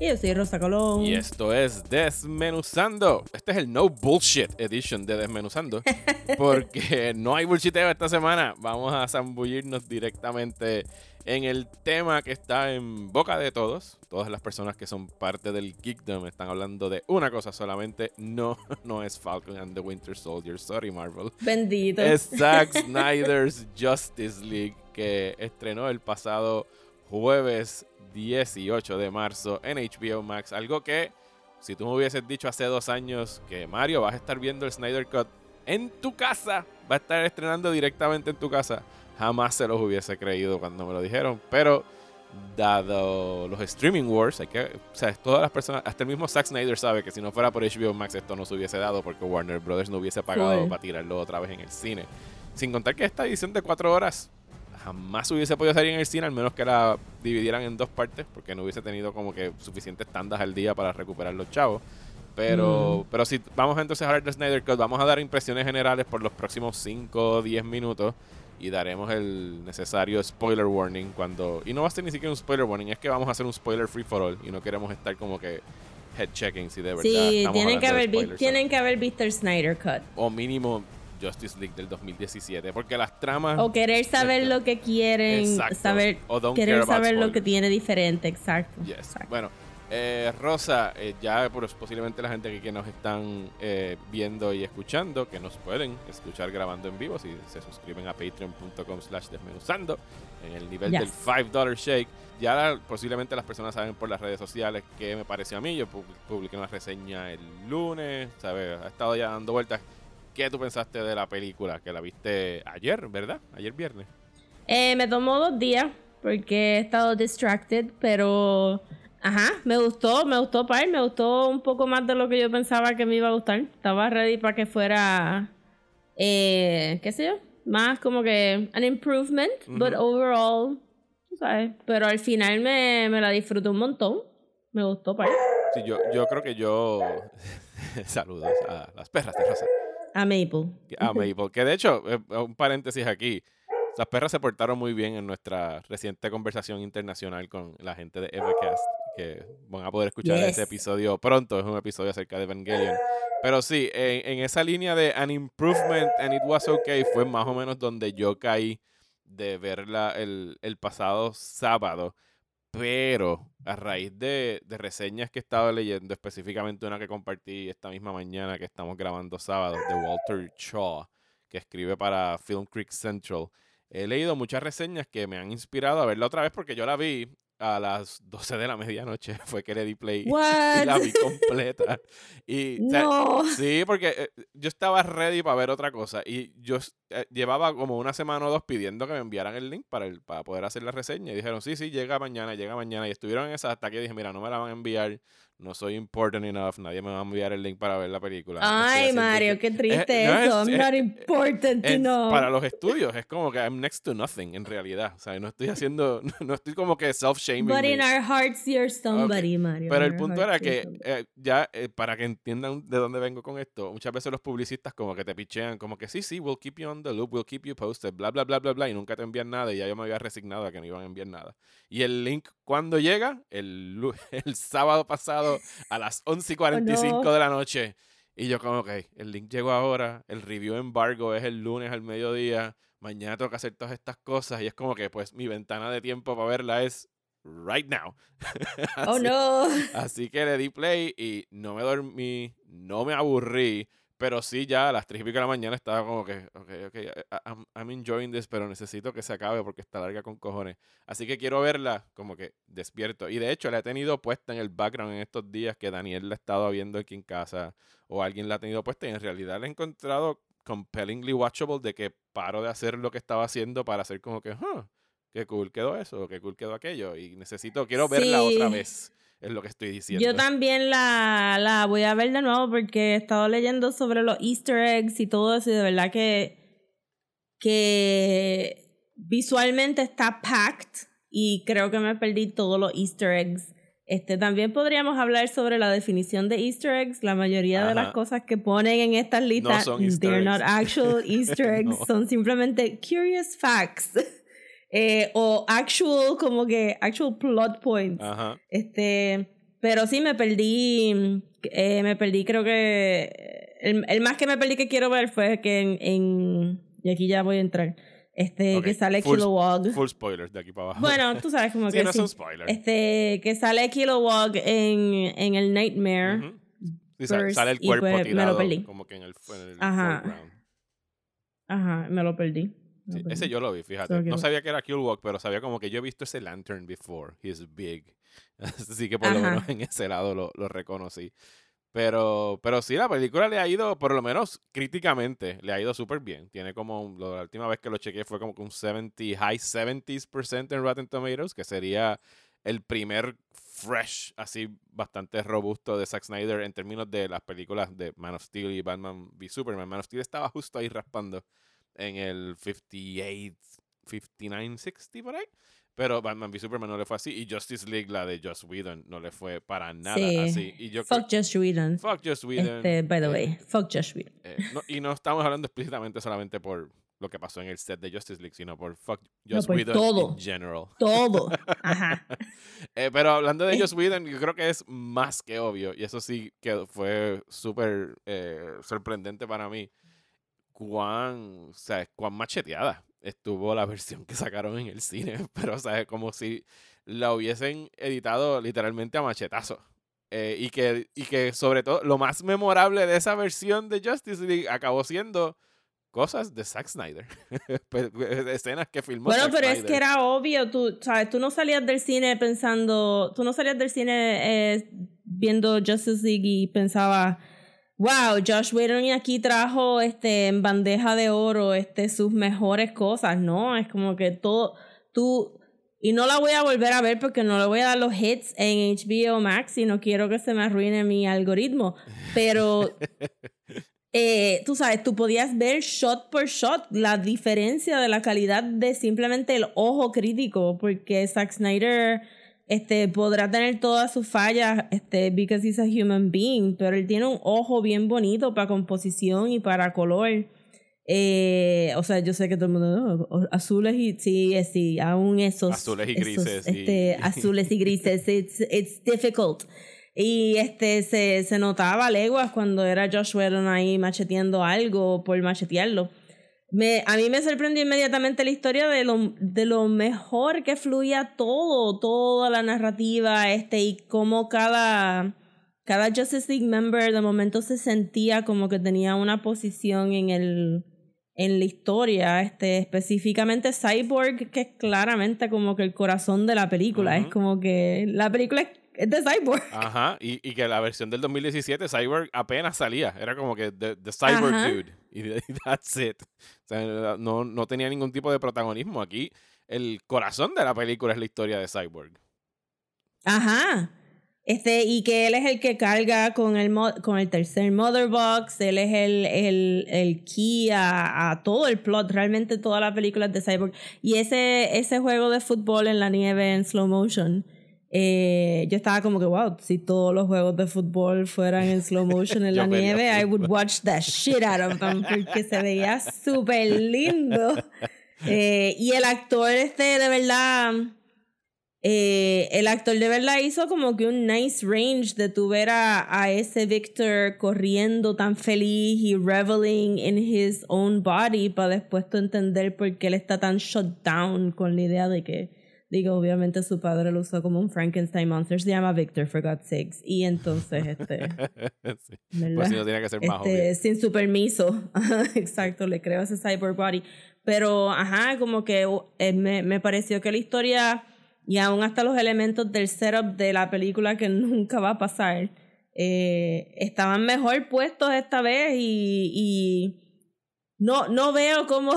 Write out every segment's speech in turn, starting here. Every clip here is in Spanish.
Y yo soy Rosa Colón. y esto es Desmenuzando. Este es el No Bullshit Edition de Desmenuzando porque no hay bullshiteo esta semana. Vamos a zambullirnos directamente en el tema que está en boca de todos. Todas las personas que son parte del Geekdom están hablando de una cosa solamente. No, no es Falcon and the Winter Soldier. Sorry Marvel. Bendito. es Zack Snyder's Justice League que estrenó el pasado jueves 18 de marzo en HBO Max. Algo que, si tú me hubieses dicho hace dos años que Mario vas a estar viendo el Snyder Cut en tu casa, va a estar estrenando directamente en tu casa, jamás se los hubiese creído cuando me lo dijeron. Pero, dado los streaming wars, hay que, o sea, todas las personas, hasta el mismo Zack Snyder sabe que si no fuera por HBO Max esto no se hubiese dado porque Warner Brothers no hubiese pagado para tirarlo otra vez en el cine. Sin contar que esta edición de cuatro horas jamás hubiese podido salir en el cine, al menos que la dividieran en dos partes, porque no hubiese tenido como que suficientes tandas al día para recuperar los chavos. Pero, pero si vamos entonces a hablar de Snyder Cut, vamos a dar impresiones generales por los próximos 5 o 10 minutos y daremos el necesario spoiler warning cuando... Y no va a ser ni siquiera un spoiler warning, es que vamos a hacer un spoiler free for all y no queremos estar como que head checking si de verdad sí, estamos tienen que, de haber spoilers, tienen que haber visto el Snyder Cut. o mínimo Justice League del 2017, porque las tramas... O querer saber lo que quieren, Exacto. saber, O don't querer saber lo que spoilers. tiene diferente, exacto. Yes. exacto. Bueno, eh, Rosa, eh, ya posiblemente la gente que, que nos están eh, viendo y escuchando, que nos pueden escuchar grabando en vivo, si se suscriben a patreon.com slash desmenuzando, en el nivel Yes. del $5 shake, ya la- posiblemente las personas saben por las redes sociales qué me pareció a mí. Yo pu- publiqué una reseña el lunes, ¿sabes? Ha estado ya dando vueltas. ¿Qué tú pensaste de la película? Que la viste ayer, ¿verdad? Ayer viernes. Eh, me tomó dos días porque he estado distracted, pero ajá, me gustó, me gustó par, me gustó un poco más de lo que yo pensaba que me iba a gustar. Estaba ready para que fuera, eh, qué sé yo, más como que an improvement, but overall, sabes. Pero al final me, me la disfruté un montón, me gustó par. Sí, yo, yo creo que yo... Saludos a las perras de Rosa. A Maple. a Maple. Que de hecho, eh, un paréntesis aquí. Las perras se portaron muy bien en nuestra reciente conversación internacional con la gente de Evercast. Que van a poder escuchar Yes. ese episodio pronto. Es un episodio acerca de Evangelion. Pero sí, en, en esa línea de An Improvement and It Was Okay fue más o menos donde yo caí de verla el, el pasado sábado. Pero a raíz de, de reseñas que he estado leyendo, específicamente una que compartí esta misma mañana que estamos grabando sábado, de Walter Shaw, que escribe para Film Creek Central, he leído muchas reseñas que me han inspirado a verla otra vez porque yo la vi a las 12 de la medianoche. Fue que le di play y la vi completa. Y, o sea, No. Sí, porque eh, yo estaba ready para ver otra cosa y yo eh, llevaba como una semana o dos pidiendo que me enviaran el link para, el, para poder hacer la reseña y dijeron, sí, sí, llega mañana, llega mañana y estuvieron en esa hasta que dije, mira, no me la van a enviar, no soy important enough, nadie me va a enviar el link para ver la película. no Ay, Mario, que- qué triste no, eso. es- I'm es- not important es- enough. Para los estudios es como que I'm next to nothing en realidad, o sea, no estoy haciendo, no estoy como que self-shaming. But me. in our hearts, you're somebody, Mario. Pero el punto era que eh, ya eh, para que entiendan de dónde vengo con esto, muchas veces los publicistas como que te pichean, como que sí, sí, we'll keep you on the loop, we'll keep you posted, bla, bla, bla, bla, bla, y nunca te envían nada y ya yo me había resignado a que no iban a enviar nada. Y el link, cuando llega? El, el sábado pasado a las 11 y 45 Oh, no. de la noche. Y yo como, ok, el link llegó ahora, el review embargo es el lunes al mediodía, mañana tengo que hacer todas estas cosas y es como que pues mi ventana de tiempo para verla es right now. Oh no. Así que le di play y no me dormí, no me aburrí, pero sí ya a las 3 y pico de la mañana estaba como que, ok, ok, I'm, I'm enjoying this, pero necesito que se acabe porque está larga con cojones. Así que quiero verla como que despierto. Y de hecho la he tenido puesta en el background en estos días que Daniel la ha estado viendo aquí en casa o alguien la ha tenido puesta y en realidad la he encontrado compellingly watchable de que paro de hacer lo que estaba haciendo para hacer como que, huh, qué cool quedó eso, qué cool quedó aquello y necesito, quiero verla otra vez. Es lo que estoy diciendo. Yo también la, la voy a ver de nuevo porque he estado leyendo sobre los easter eggs y todo eso y de verdad que, que visualmente está packed y creo que me perdí todos los easter eggs. Este, también podríamos hablar sobre la definición de easter eggs. La mayoría de las Ajá. cosas que ponen en estas listas, son easter they're eggs. not actual easter eggs, No. son simplemente curious facts. Eh, o actual, como que actual plot points. Ajá. Este, pero sí me perdí, eh, me perdí creo que el, el más que me perdí que quiero ver fue que en, en- y aquí ya voy a entrar, este que sale full- Kilowog. Full spoilers de aquí para abajo. Bueno, tú sabes como sí, que no sí. son spoilers. Este, que sale Kilowog en, en el Nightmare. Sí, First, sale el y cuerpo pues me lo tirado perdí. como que en el, en el Ajá. foreground. Ajá, me lo perdí. Sí, ese yo lo vi, fíjate. So No sabía que era Killwalk, pero sabía como que yo he visto ese lantern before. He's big. Así que por lo menos en ese lado lo, lo reconocí. Pero, pero sí, la película le ha ido, por lo menos críticamente, le ha ido súper bien. Tiene como, la última vez que lo chequeé fue como que un 70, high 70s% en Rotten Tomatoes, que sería el primer fresh, así bastante robusto de Zack Snyder en términos de las películas de Man of Steel y Batman v Superman. Man of Steel estaba justo ahí raspando en el 58, 59, 60 por ahí. Pero Batman v Superman no le fue así. Y Justice League, la de Joss Whedon, no le fue para nada Sí. así. Y yo Fuck Josh Whedon. Fuck Joss Whedon. Este, by the eh, way, fuck Josh Whedon. eh, no- y no estamos hablando explícitamente solamente por lo que pasó en el set de Justice League, sino por fuck Joss por Whedon todo. in general. Todo. Ajá. Eh, pero hablando de. Joss Whedon, yo creo que es más que obvio, y eso sí que fue súper sorprendente para mí, cuán, o sea, cuán macheteada estuvo la versión que sacaron en el cine, pero o sea, como si la hubiesen editado literalmente a machetazo. Eh, y, que, y que sobre todo lo más memorable de esa versión de Justice League acabó siendo cosas de Zack Snyder. Pe- Escenas que filmó Bueno, Zack pero es Snyder. que era obvio, tú, sabes, tú no salías del cine pensando, tú no salías del cine eh, viendo Justice League y pensaba, wow, Josh Whedon aquí trajo este en bandeja de oro este sus mejores cosas, no, es como que todo, tú, y no la voy a volver a ver porque no le voy a dar los hits en HBO Max y no quiero que se me arruine mi algoritmo, pero eh, tú sabes, tú podías ver shot por shot la diferencia de la calidad de simplemente el ojo crítico, porque Zack Snyder este, podrá tener todas sus fallas, este, because he's a human being, pero él tiene un ojo bien bonito para composición y para color. Eh, o sea, yo sé que todo el mundo, "Oh, azules y sí, eh, sí, aún esos. Azules y esos, grises y- Este, azules y grises, it's, it's difficult. Y este se, se notaba leguas cuando era Josh Whedon ahí macheteando algo por machetearlo. Me, a mí me sorprendió inmediatamente la historia de lo, de lo mejor que fluía todo, toda la narrativa, este, y cómo cada, cada Justice League member de momento se sentía como que tenía una posición en el en la historia, este, específicamente Cyborg, que es claramente como que el corazón de la película, es como que la película es, es de Cyborg. Ajá, y, y que la versión del 2017 Cyborg apenas salía. Era como que The, the Cyborg Ajá. Dude. Y, y that's it. O sea, no, no tenía ningún tipo de protagonismo. Aquí el corazón de la película es la historia de Cyborg. Ajá. Este, y que él es el que carga con el, con el tercer Mother Box, él es el, el, el key a, a todo el plot, realmente todas las películas de Cyborg. Y ese, ese juego de fútbol en la nieve en slow motion, eh, yo estaba como que, wow, si todos los juegos de fútbol fueran en slow motion en la nieve, I would watch the shit out of them, porque se veía súper lindo. Eh, y el actor este, de verdad... Eh, el actor de verdad hizo como que un nice range de tu ver a, a ese Victor corriendo tan feliz y reveling in his own body para después tú entender por qué él está tan shut down con la idea de que, digo, obviamente su padre lo usó como un Frankenstein monster, se llama Victor, for God's sakes. Y entonces, este, Sí. Pues si no tenía que ser más Este, obvio. sin su permiso. Exacto, le creo ese cyborg body. Pero, ajá, como que eh, me, me pareció que la historia y aún hasta los elementos del setup de la película que nunca va a pasar eh, estaban mejor puestos esta vez y, y no, no veo cómo...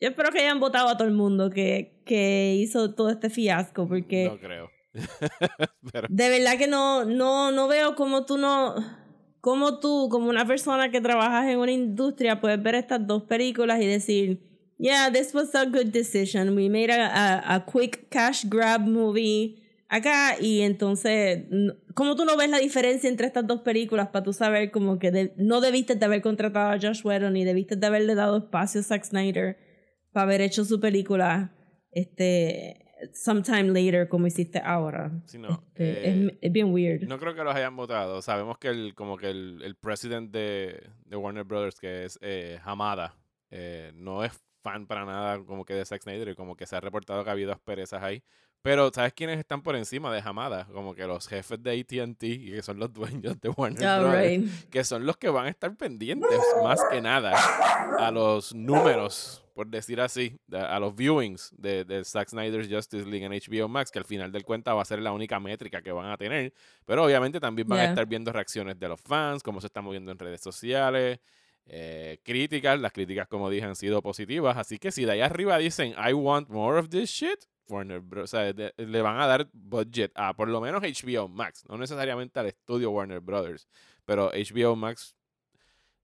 Yo espero que hayan votado a todo el mundo que, que hizo todo este fiasco porque... No creo. Pero, De verdad que no, no, no veo cómo tú no. Cómo tú, como una persona que trabajas en una industria, puedes ver estas dos películas y decir, yeah, this was a good decision. We made a, a, a quick cash grab movie acá y entonces, ¿cómo tú no ves la diferencia entre estas dos películas para tú saber como que de- no debiste de haber contratado a Josh Whedon ni debiste de haberle dado espacio a Zack Snyder para haber hecho su película este sometime later como hiciste ahora? Sí, no, Este, eh, es, es bien weird. no creo que los hayan votado. Sabemos que el, como que el, el president de, de Warner Brothers, que es eh, Hamada, eh, no es fan para nada como que de Zack Snyder y como que se ha reportado que ha habido asperezas ahí. Pero, ¿sabes quiénes están por encima de Hamada? Como que los jefes de AT&T que son los dueños de Warner Brothers. right. que son los que van a estar pendientes más que nada a los números, por decir así, a los viewings de, de Zack Snyder's Justice League en HBO Max, que al final del cuenta va a ser la única métrica que van a tener, pero obviamente también van a Yeah. estar viendo reacciones de los fans, cómo se están moviendo en redes sociales, eh, críticas, las críticas como dije han sido positivas, así que si de ahí arriba dicen I want more of this shit, Warner Bros. O sea, de- le van a dar budget a por lo menos HBO Max, no necesariamente al estudio Warner Brothers, pero HBO Max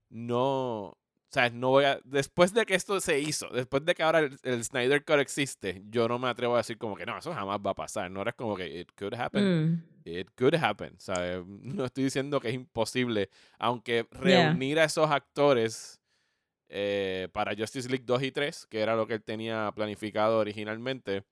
no, o sea, no voy a, después de que esto se hizo, después de que ahora el, el Snyder Cut existe, yo no me atrevo a decir como que no, eso jamás va a pasar, no es como que it could happen, Mm. it could happen, ¿sabes? No estoy diciendo que es imposible, aunque Yeah. reunir a esos actores eh, para Justice League 2 y 3, que era lo que él tenía planificado originalmente,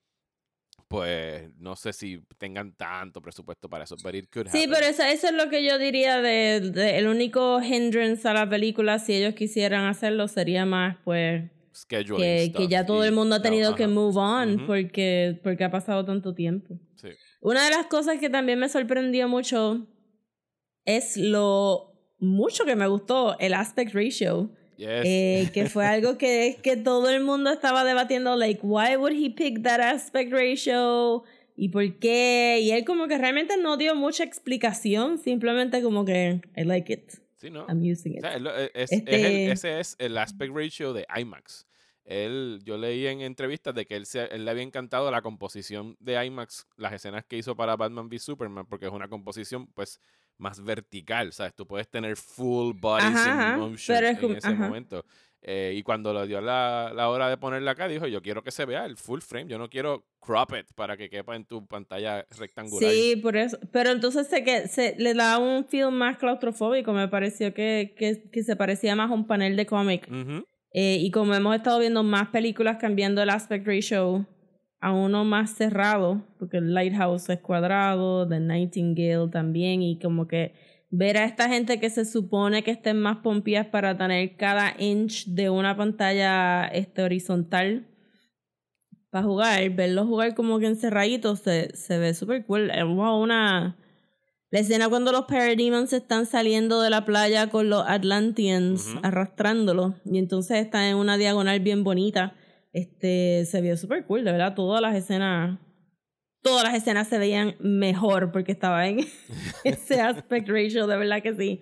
pues no sé si tengan tanto presupuesto para eso, but it could Sí, pero eso, eso es lo que yo diría de, de- el único hindrance a la película, si ellos quisieran hacerlo, sería más pues Scheduling que, ya todo y- el mundo ha no, tenido que move on porque, porque ha pasado tanto tiempo. Sí. Una de las cosas que también me sorprendió mucho es lo mucho que me gustó el aspect ratio. Yes. Eh, que fue algo que, que todo el mundo estaba debatiendo, like, why would he pick that aspect ratio? ¿Y por qué? Y él como que realmente no dio mucha explicación, simplemente como que, I like it, sí, ¿no? I'm using O it. sea, es lo- es- es Este- el- ese es el aspect ratio de IMAX. Él, yo leí en entrevistas de que él, se, él le había encantado la composición de IMAX, las escenas que hizo para Batman v Superman, porque es una composición pues más vertical, ¿sabes? Tú puedes tener full Ajá, ajá, motion pero es en ese ajá. momento. Eh, y cuando le dio la, la hora de ponerla acá, dijo, yo quiero que se vea el full frame, yo no quiero crop it para que quepa en tu pantalla rectangular. Sí, por eso. Pero entonces se, que, se le da un feel más claustrofóbico. Me pareció que, que, que se parecía más a un panel de cómic. Ujú. Eh, y como hemos estado viendo más películas cambiando el aspect ratio a uno más cerrado, porque el Lighthouse es cuadrado, The Nightingale también, y como que ver a esta gente que se supone que estén más pompías para tener cada inch de una pantalla este, horizontal para jugar, verlos jugar como que encerraditos se, se ve súper cool. Es wow, una... La escena cuando los Parademons están saliendo de la playa con los Atlanteans arrastrándolos y entonces están en una diagonal bien bonita. Este se vio súper cool, de verdad. Todas las escenas, todas las escenas se veían mejor porque estaba en ese aspect ratio, de verdad que sí.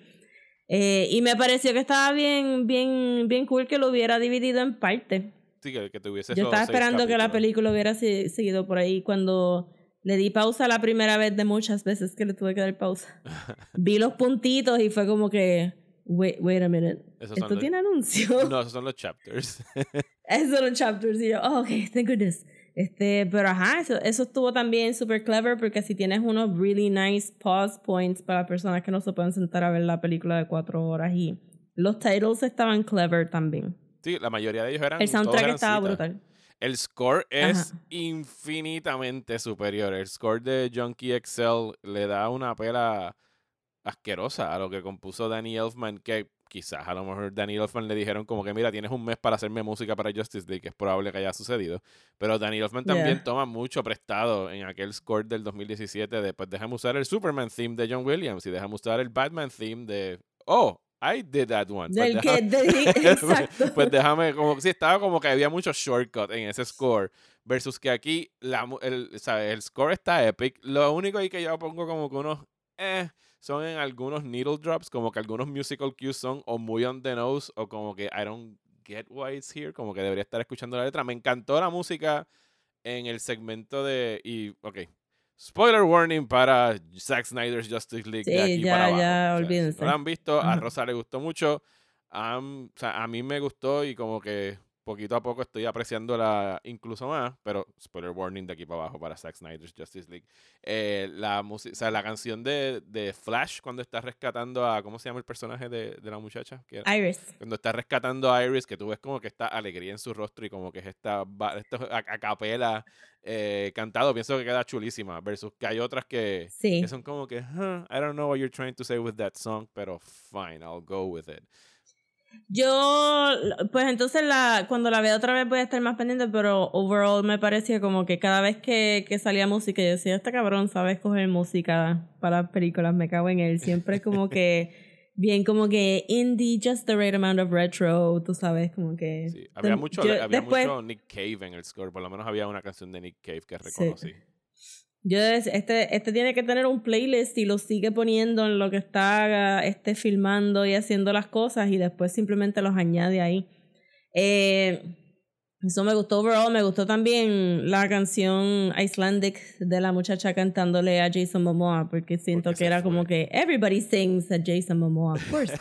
Eh, y me pareció que estaba bien, bien, bien cool que lo hubiera dividido en partes. Sí, que, que tuviese Yo estaba esperando que la capítulos. película hubiera se- seguido por ahí. Cuando le di pausa la primera vez de muchas veces que le tuve que dar pausa, vi los puntitos y fue como que, wait, wait a minute, Esos ¿esto los- tiene anuncio? No, esos son los chapters. Esos son los chapters y yo, oh, ok, thank goodness. Este, pero ajá, eso, eso estuvo también super clever porque si tienes unos really nice pause points para personas que no se pueden sentar a ver la película de cuatro horas y los titles estaban clever también. Sí, la mayoría de ellos eran. El soundtrack eran estaba citas. brutal. El score es Ajá. infinitamente superior. El score de Junkie Excel le da una pela asquerosa a lo que compuso Danny Elfman, que quizás a lo mejor Danny Elfman le dijeron como que mira, tienes un mes para hacerme música para Justice League, que es probable que haya sucedido. Pero Danny Elfman también Yeah. toma mucho prestado en aquel score del 2017 de pues déjame usar el Superman theme de John Williams y déjame usar el Batman theme de... Oh, I did that one. Pues Del déjame- que, de- exacto. pues déjame, como sí, estaba como que había mucho shortcut en ese score. Versus que aquí la, el, el score está epic. Lo único ahí que yo pongo como que unos eh, son en algunos needle drops, como que algunos musical cues son o muy on the nose o como que I don't get why it's here, como que debería estar escuchando la letra. Me encantó la música en el segmento de. Y, ok. Spoiler warning para Zack Snyder's Justice League de Sí, aquí ya- para abajo. ya, O sea, si olvídense. no lo han visto, a. Rosa le gustó mucho. Am- o sea, a mí me gustó y como que poquito a poco estoy apreciándola incluso más, pero spoiler warning de aquí para abajo para Zack Snyder's Justice League. Eh, la, o sea, la canción de, de Flash cuando está rescatando a, ¿cómo se llama el personaje de, de la muchacha? Que- Iris. cuando está rescatando a Iris, que tú ves como que está alegría en su rostro y como que es esta va- esto a, a capela eh, cantado, pienso que queda chulísima, versus que hay otras que, Sí. que son como que, "Huh, I don't know what you're trying to say with that song, pero fine, I'll go with it. Yo, pues entonces la, cuando la veo otra vez voy a estar más pendiente, pero overall me parecía como que cada vez que, que salía música, yo decía, este cabrón sabe escoger música para películas, me cago en él. Siempre es como que, bien como que indie, just the right amount of retro, tú sabes, como que... Sí, había mucho, yo había después- mucho Nick Cave en el score, por lo menos había una canción de Nick Cave que reconocí. Yo este, este tiene que tener un playlist y lo sigue poniendo en lo que está este, filmando y haciendo las cosas y después simplemente los añade ahí. Eh, eso me gustó overall, me gustó también la canción Icelandic de la muchacha cantándole a Jason Momoa porque siento Porque que era fue. como que everybody sings a Jason Momoa, of course,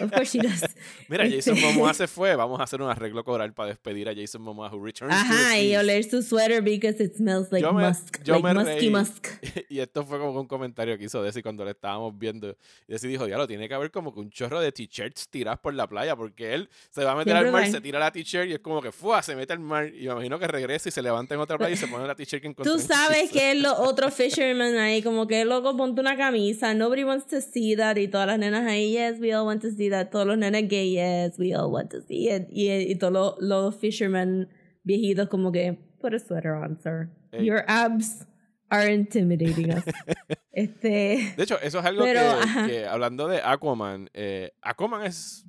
of course she does. Mira, Jason Este- Momoa se fue, vamos a hacer un arreglo coral para despedir a Jason Momoa, who returns to Ajá, the y oler su sweater because it smells like Yo me- musk, yo like me musky reí. musk. y esto fue como un comentario que hizo Desi cuando le estábamos viendo. Desi dijo, lo tiene que haber como que un chorro de t-shirts tirados por la playa, porque él se va a meter Siempre al mar, se tira la t-shirt y es como que ¡fua! se mete al mar. Y me imagino que regresa y se levanta en otra playa y se pone la t-shirt que encontró. Tú sabes que es lo otro fisherman ahí, como que loco, ponte una camisa, nobody wants to see that, y todas las nenas ahí, yes, we all want to see that, todos los nenes gay, yes, we all want to see it, y, y todos los, los fishermen viejitos como que, put a sweater on, sir. Ey. Your abs are intimidating us. este, De hecho, eso es algo Pero, que, que, hablando de Aquaman, eh, Aquaman es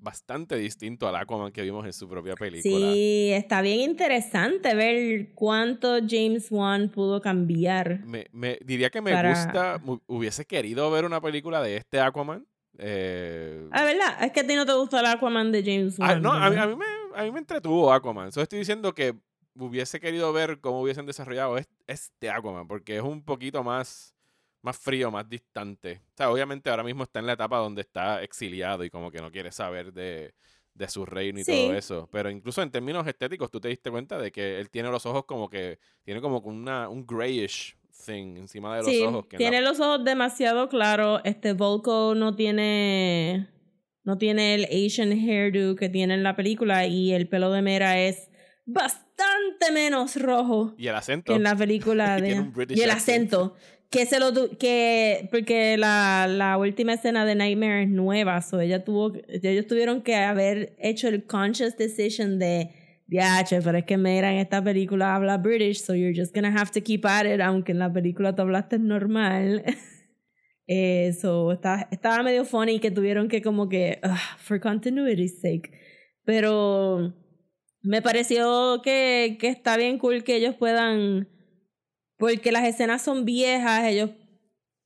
bastante distinto al Aquaman que vimos en su propia película. sí, está bien interesante ver cuánto James Wan pudo cambiar. Me, me- diría que me Para- gusta, hubiese querido ver una película de este Aquaman. eh, Ah, ¿verdad? Es que a ti no te gustó el Aquaman de James Wan. Ah, no, a mí, ¿verdad? a, mí me, a mí me entretuvo Aquaman. Solo estoy diciendo que hubiese querido ver cómo hubiesen desarrollado es- este Aquaman, porque es un poquito más, más frío, más distante. O sea, obviamente ahora mismo está en la etapa donde está exiliado y como que no quiere saber de, de su reino y Sí. todo eso. Pero incluso en términos estéticos, tú te diste cuenta de que él tiene los ojos como que, tiene como una, un grayish thing encima de los Sí, ojos. Que en la- tiene los ojos demasiado claros. Este Volko no tiene no tiene el Asian hairdo que tiene en la película y el pelo de Mera es bastante menos rojo y el acento. en la película Y de tiene un British y el accent. acento que se lo que porque la, la última escena de Nightmare es nueva, so ella tuvo ellos tuvieron que haber hecho el conscious decision de ya, pero es que Mera en esta película habla British, so you're just gonna have to keep at it, aunque en la película tú hablaste normal. Eh, so, estaba, medio funny que tuvieron que como que, ugh, for continuity's sake. Pero me pareció que, que está bien cool que ellos puedan, porque las escenas son viejas, ellos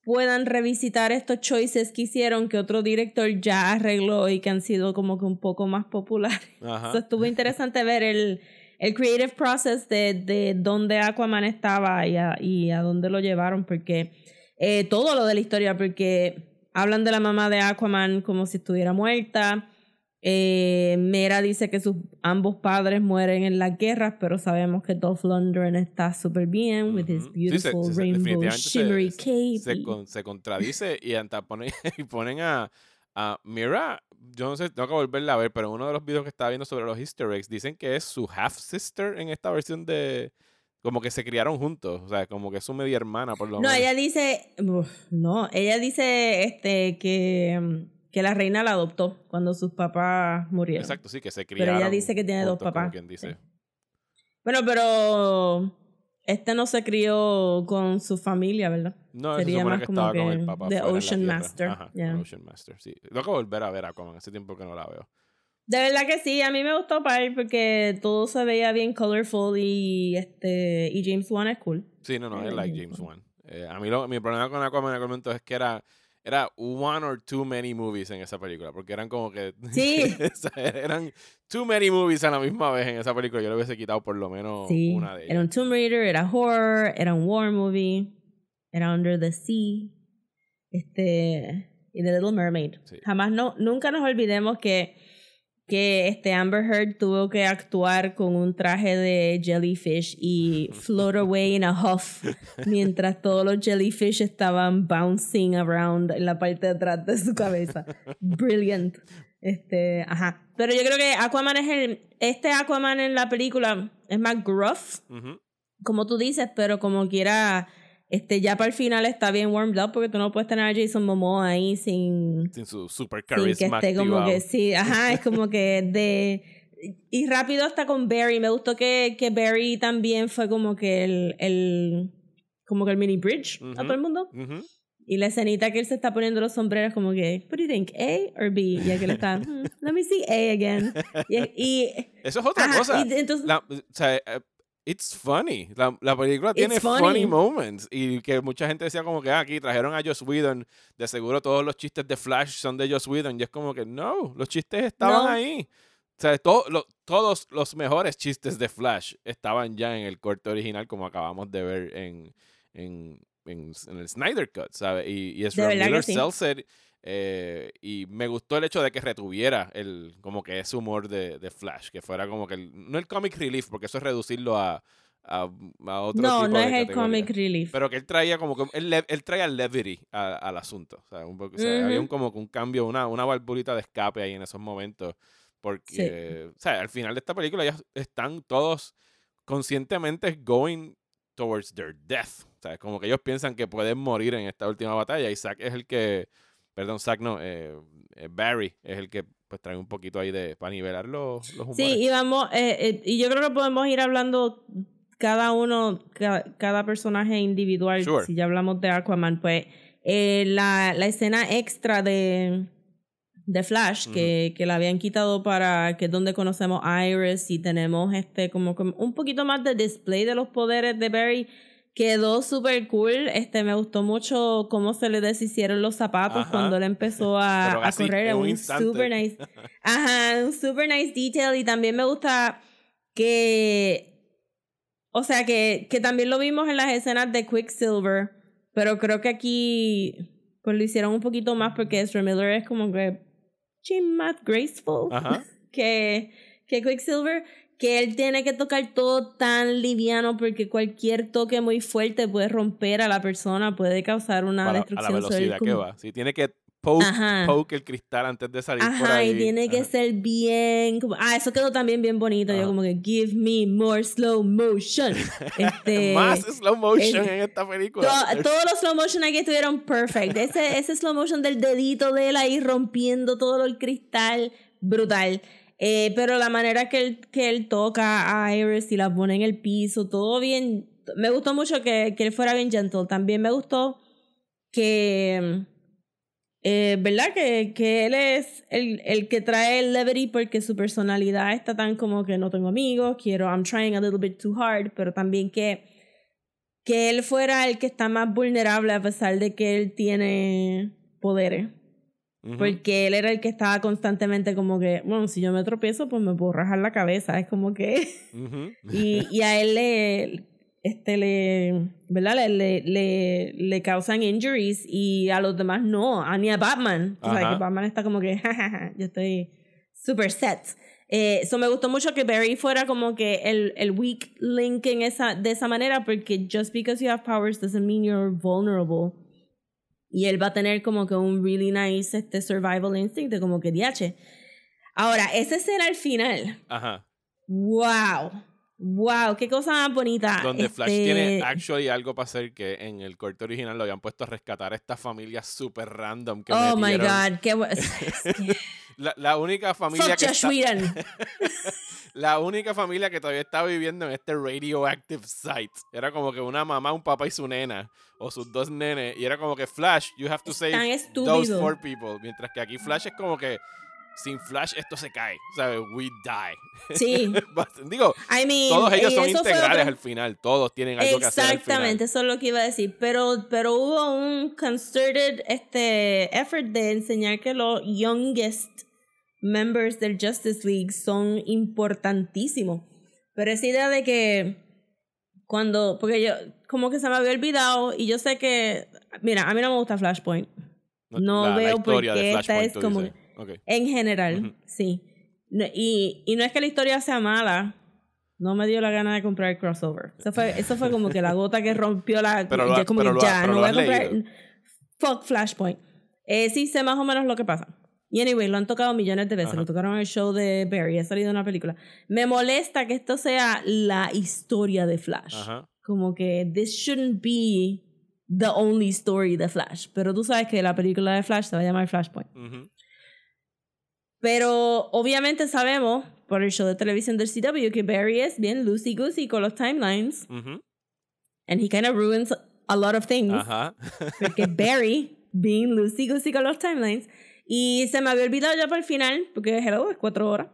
puedan revisitar estos choices que hicieron que otro director ya arregló y que han sido como que un poco más populares. So, estuvo interesante ver el, el creative process de, de dónde Aquaman estaba y a, y a dónde lo llevaron, porque eh, todo lo de la historia, porque hablan de la mamá de Aquaman como si estuviera muerta. Eh, Mera dice que sus ambos padres mueren en las guerras, pero sabemos que Dolph Lundgren está súper bien with his Ujú. Sí, se- beautiful rainbow se- shimmery se- cape. se, con- contradice y, hasta ponen, y ponen a, a Mira, yo no sé, tengo que volverla a ver, pero en uno de los videos que estaba viendo sobre los easter eggs, dicen que es su half sister en esta versión de... Como que se criaron juntos, o sea, como que es su media hermana por lo No, menos. ella dice, uf, no, ella dice este que, mm, que la reina la adoptó cuando sus papás murieron. Exacto, sí, que se Pero criaron ella dice que tiene dos como papás. quien dice. Sí. Bueno, pero este no se crió con su familia, ¿verdad? No, se Sería supone más que como estaba con el que papá The Ocean. Master, Ajá, yeah. Ocean Master, sí. Tengo que volver a ver a Aquaman, hace tiempo que no la veo. De verdad que sí, a mí me gustó Pai porque todo se veía bien colorful y este y James Wan es cool. Sí, no, no, I like James Wan. Eh, a mí lo, mi problema con Aquaman en aquel momento es que era era one or too many movies en esa película, porque eran como que... Sí. eran too many movies a la misma vez en esa película. Yo le hubiese quitado por lo menos Sí, una de ellas. era un Tomb Raider, era horror, era un war movie, era Under the Sea, este, y The Little Mermaid. Sí. Jamás no, nunca nos olvidemos que, que este Amber Heard tuvo que actuar con un traje de jellyfish y float away in a huff mientras todos los jellyfish estaban bouncing around en la parte de atrás de su cabeza. Brilliant. Este, ajá. Pero yo creo que Aquaman es el. Este Aquaman en la película es más gruff, como tú dices, pero como quiera. Este, ya para el final está bien warmed up porque tú no puedes tener a Jason Momoa ahí sin, Sin su super sin que carisma esté como que sí, ajá, es como que de y rápido hasta con Barry, me gustó que, que Barry también fue como que el, el como que el mini bridge a Ujú. todo el mundo. Ujú. Y la escenita que él se está poniendo los sombreros como que, what do you think, A or B? Y aquí le está, "Hmm, let me see A again. Y, y Eso es otra ajá, cosa. y entonces, La- o sea, eh, it's funny. La, la película tiene funny. funny. moments. Y que mucha gente decía como que ah, aquí trajeron a Joss Whedon. De seguro todos los chistes de Flash son de Joss Whedon. Y es como que no, los chistes estaban No. ahí. O sea, to- lo- todos los mejores chistes de Flash estaban ya en el corte original, como acabamos de ver en, en, en, en el Snyder Cut, ¿sabes? Y, y es Miller sí. Seltzer. Eh, y me gustó el hecho de que retuviera el como que ese humor de, de Flash, que fuera como que el- no el comic relief, porque eso es reducirlo a, a, a otro no, tipo no de es el categoría. comic relief. Pero que él traía como que él, él traía levity a- al asunto. O sea, un poco- o sea, había un, como un cambio, una, una valvulita de escape ahí en esos momentos. Porque, o sea, al final de esta película ya están todos conscientemente going towards their death. O sea, como que ellos piensan que pueden morir en esta última batalla. Zack es el que, perdón, Zack no, eh, eh, Barry es el que pues trae un poquito ahí de, para nivelar los, los humores. Sí, y vamos, eh, eh, y yo creo que podemos ir hablando cada uno, ca- cada personaje individual. Sure. Si ya hablamos de Aquaman, pues la, la escena extra de, de Flash que, que la habían quitado para que es donde conocemos a Iris y tenemos este como, como un poquito más de display de los poderes de Barry. Quedó súper cool. Este, me gustó mucho cómo se le deshicieron los zapatos Ajá. cuando él empezó a, correr. un un super nice. Ajá, un super nice detail. Y también me gusta que. O sea, que, que también lo vimos en las escenas de Quicksilver. Pero creo que aquí. Pues lo hicieron un poquito más porque Ezra Miller es como que. chin, más graceful Ajá. que, que Quicksilver. Que él tiene que tocar todo tan liviano porque cualquier toque muy fuerte puede romper a la persona, puede causar una Para- a la destrucción. Velocidad que va. Sí, tiene que poke, poke el cristal antes de salir por ahí. y tiene que ser bien. Como, ah, eso quedó también bien bonito. Yo, como que, give me more slow motion. Este, Más slow motion el- en esta película. to- todos los slow motion aquí estuvieron perfect. Ese, ese slow motion del dedito de él ahí rompiendo todo el cristal, brutal. Eh, pero la manera que él, que él toca a Iris y la pone en el piso, todo bien. Me gustó mucho que, que él fuera bien gentle. También me gustó que. eh, ¿Verdad? Que, que él es el, el que trae el levity porque su personalidad está tan como que no tengo amigos, quiero, I'm trying a little bit too hard, pero también que, que él fuera el que está más vulnerable a pesar de que él tiene poderes. Porque él era el que estaba constantemente como que, bueno, si yo me tropiezo, pues me puedo rajar la cabeza. Es como que... Ujú. y, y a él le, este, le, ¿verdad? Le, le, le, le causan injuries y a los demás no, a ni a Batman. O sea, que Batman está como que, jajaja, yo estoy super set. Eh, so me gustó mucho que Barry fuera como que el, el weak link en esa, de esa manera, porque just because you have powers doesn't mean you're vulnerable. Y él va a tener como que un really nice este, survival instinct de como que diache. Ahora, esa escena al final. Ajá. Wow. Wow, qué cosa más bonita. Donde Flash Este, tiene actually algo para hacer que en el corte original lo habían puesto a rescatar a esta familia super random que Oh my god, qué La, la única familia Fuck que está, la única familia que todavía estaba viviendo en este radioactive site. Era como que una mamá, un papá y su nena o sus dos nenes y era como que Flash, you have to save those four people, mientras que aquí Flash es como que sin Flash esto se cae, ¿sabes? We die. Sí. Digo, I mean, todos ellos son integrales otro- al final, todos tienen algo que hacer. Exactamente, eso es lo que iba a decir. Pero, pero hubo un concerted este, effort de enseñar que los youngest members del Justice League son importantísimos. Pero esa idea de que cuando, porque yo, como que se me había olvidado y yo sé que, mira, a mí no me gusta Flashpoint. No la, la veo por historia de qué esta Flashpoint, es tú como- dices. Ok. En general, Ujú. sí. No- y, y no es que la historia sea mala. No me dio la gana de comprar el crossover. Eso fue, eso fue como que la gota que rompió la... Pero lo ya como pero que lo ya, pero no lo voy a comprar... leído. Fuck Flashpoint. Eh, sí, sé más o menos lo que pasa. Y anyway, lo han tocado millones de veces. Ajá. Lo tocaron en el show de Barry. Ha salido una película. Me molesta que esto sea la historia de Flash. Ajá. Como que this shouldn't be the only story de Flash. Pero tú sabes que la película de Flash se va a llamar Flashpoint. Ujú. Pero obviamente sabemos por el show de televisión del CW que Barry es bien loosey goosey con los timelines. Ujú. And he kind of ruins a lot of things. Ajá. Porque Barry, being loosey goosey con los timelines. Y se me había olvidado ya para el final, porque hello, es cuatro horas.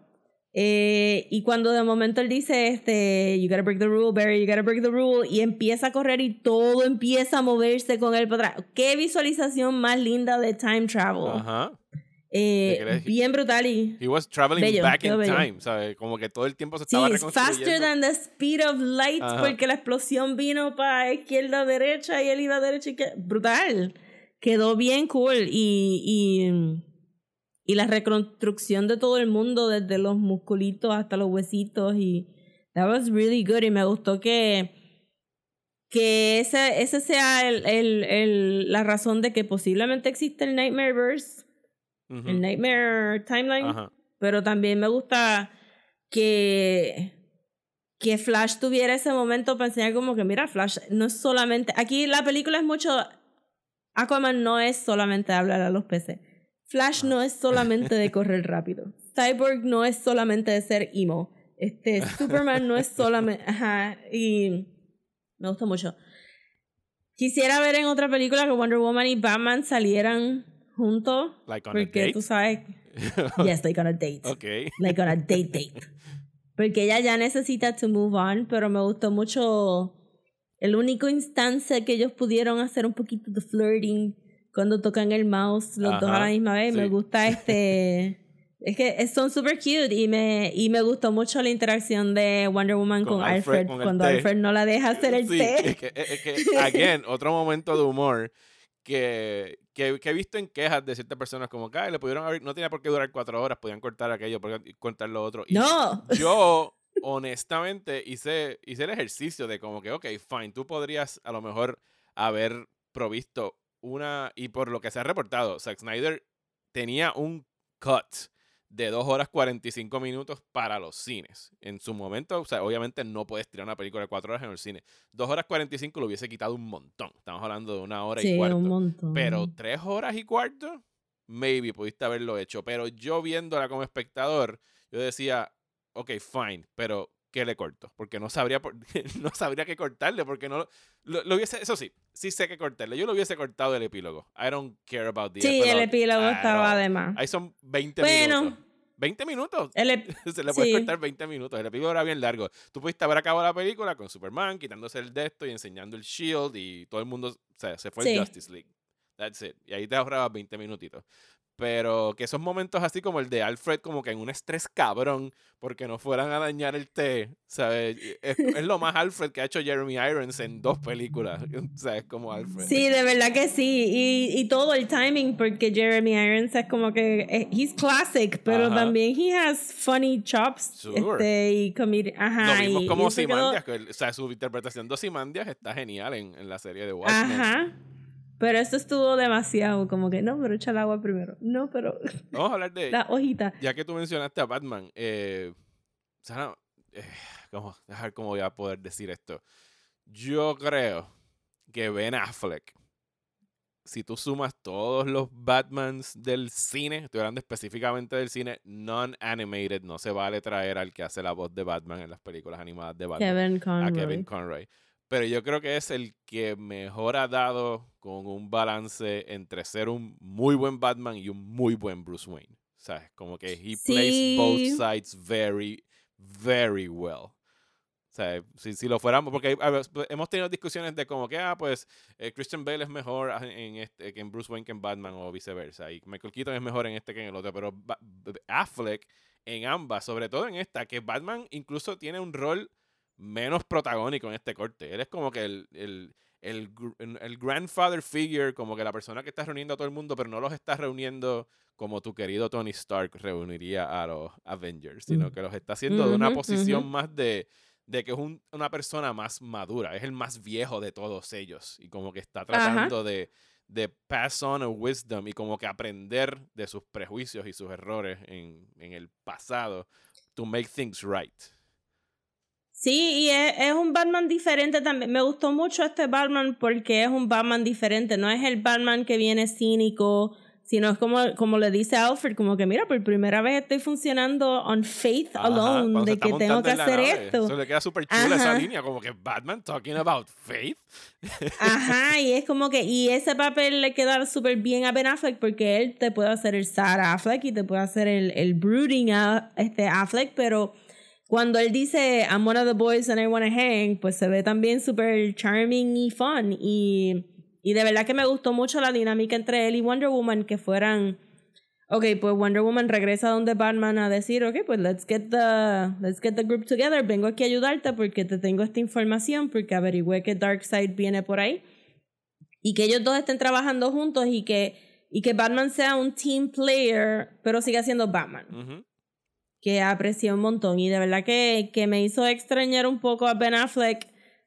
Eh, y cuando de momento él dice, este, you gotta break the rule, Barry, you gotta break the rule, y empieza a correr y todo empieza a moverse con él para atrás. Qué visualización más linda de time travel. Ajá. Eh, ¿Te crees? bien brutal y He was traveling Bello, back in bello. time, ¿sabes? Como que todo el tiempo se Sí, estaba faster reconstruyendo. than the speed of light Ajá. porque la explosión vino para izquierda, derecha y él iba derecha y que brutal. Quedó bien cool y, y, y la reconstrucción de todo el mundo desde los musculitos hasta los huesitos y that was really good y me gustó que que ese, ese sea el, el, el, la razón de que posiblemente existe el Nightmareverse, El Nightmare Timeline. Ajá. Pero también me gusta que, que Flash tuviera ese momento para enseñar como que, mira, Flash no es solamente... Aquí la película es mucho... Aquaman no es solamente hablar a los peces. Flash no es solamente de correr rápido. Cyborg no es solamente de ser emo. Este, Superman no es solamente... Ajá, y me gustó mucho. Quisiera ver en otra película que Wonder Woman y Batman salieran juntos. Like on a Porque date. tú sabes... Yes, like on a date. ok. Like on a date date. Porque ella ya necesita to move on, pero me gustó mucho el único instancia que ellos pudieron hacer un poquito de flirting cuando tocan el mouse los dos a la misma vez. Me sí. gusta este... Es que son super cute y me, y me gustó mucho la interacción de Wonder Woman Con con, Alfred, Alfred, con cuando té. Alfred no la deja hacer el Sí, té. es que, es que, again, otro momento de humor que, que, que he visto en quejas de ciertas personas como que "Ay, le pudieron haber, no tenía por qué durar cuatro horas, podían cortar aquello, podían cortar lo otro. Y No. yo, honestamente, hice, hice el ejercicio de como que, ok, fine, tú podrías a lo mejor haber provisto una, y por lo que se ha reportado, Zack Snyder tenía un cut de 2 horas 45 minutos para los cines. En su momento, o sea, obviamente no puedes tirar una película de 4 horas en el cine. 2 horas 45 lo hubiese quitado un montón. Estamos hablando de una hora y cuarto. un montón. Pero 3 horas y cuarto, maybe pudiste haberlo hecho. Pero yo viéndola como espectador, yo decía, ok, fine, pero ¿qué le corto? Porque no sabría, por- no sabría qué cortarle, porque no lo, lo hubiese, eso sí, sí sé qué cortarle. Yo lo hubiese cortado el epílogo. I don't care about the sí, el epilogue epílogo at estaba de más. Ahí son 20 Bueno. minutos. 20 minutos. El Se le puede sí. cortar 20 minutos. El epílogo era bien largo. Tú pudiste haber acabado la película con Superman quitándose el de esto y enseñando el shield y todo el mundo o sea, se fue Sí. el Justice League. That's it. Y ahí te ahorrabas 20 minutitos. Pero que esos momentos así como el de Alfred, como que en un estrés cabrón, porque no fueran a dañar el té, ¿sabes? Es, es lo más Alfred que ha hecho Jeremy Irons en dos películas. O sea, es como Alfred. Sí, de verdad que sí. Y, y todo el timing, porque Jeremy Irons es como que. eh, He's classic, pero Ajá. también he has funny chops. Sure. Este, y Ajá. Lo vimos como quedó- Simandias, que él- o sea, su interpretación de Simandias está genial en, en la serie de Watchmen. Ajá. Pero esto estuvo demasiado, como que no, pero echa el agua primero. No, pero Vamos a hablar de. la hojita. Ya que tú mencionaste a Batman, eh, eh, ¿cómo, dejar cómo voy a poder decir esto. Yo creo que Ben Affleck, si tú sumas todos los Batmans del cine, estoy hablando específicamente del cine non-animated, no se vale traer al que hace la voz de Batman en las películas animadas de Batman Kevin a. Kevin Conroy. Pero yo creo que es el que mejor ha dado con un balance entre ser un muy buen Batman y un muy buen Bruce Wayne. ¿Sabes? Como que he Sí. plays both sides very, very well. O sea, si, si lo fuéramos, porque ver, pues, hemos tenido discusiones de como que, ah, pues eh, Christian Bale es mejor en este que en Bruce Wayne que en Batman o viceversa, y Michael Keaton es mejor en este que en el otro, pero Ba- Affleck en ambas, sobre todo en esta, que Batman incluso tiene un rol menos protagónico en este corte. Él es como que el, el, el, el- grandfather figure, como que la persona que está reuniendo a todo el mundo, pero no los está reuniendo como tu querido Tony Stark reuniría a los Avengers, sino Mm. que los está haciendo de una posición más de, de que es un- una persona más madura, es el más viejo de todos ellos y como que está tratando de, de pass on a wisdom y como que aprender de sus prejuicios y sus errores en, en el pasado to make things right. Sí, y es, es un Batman diferente también. Me gustó mucho este Batman porque es un Batman diferente. No es el Batman que viene cínico, sino es como, como le dice Alfred, como que mira, por primera vez estoy funcionando on faith Ajá, alone, de que tengo que hacer nave. esto. Eso le queda súper chula esa Ajá. línea, como que Batman talking about faith. Ajá, y es como que, y ese papel le queda súper bien a Ben Affleck porque él te puede hacer el sad Affleck y te puede hacer el, el brooding a, este Affleck, pero cuando él dice I'm one of the boys and I wanna hang, pues se ve también súper charming y fun. Y, y de verdad que me gustó mucho la dinámica entre él y Wonder Woman, que fueran. Ok, pues Wonder Woman regresa donde Batman a decir, ok, pues let's get the, let's get the group together. Vengo aquí a ayudarte porque te tengo esta información, porque averigüé que Darkseid viene por ahí. Y que ellos dos estén trabajando juntos y que, y que Batman sea un team player, pero siga siendo Batman Ujú. Que aprecié un montón y de verdad que, que me hizo extrañar un poco a Ben Affleck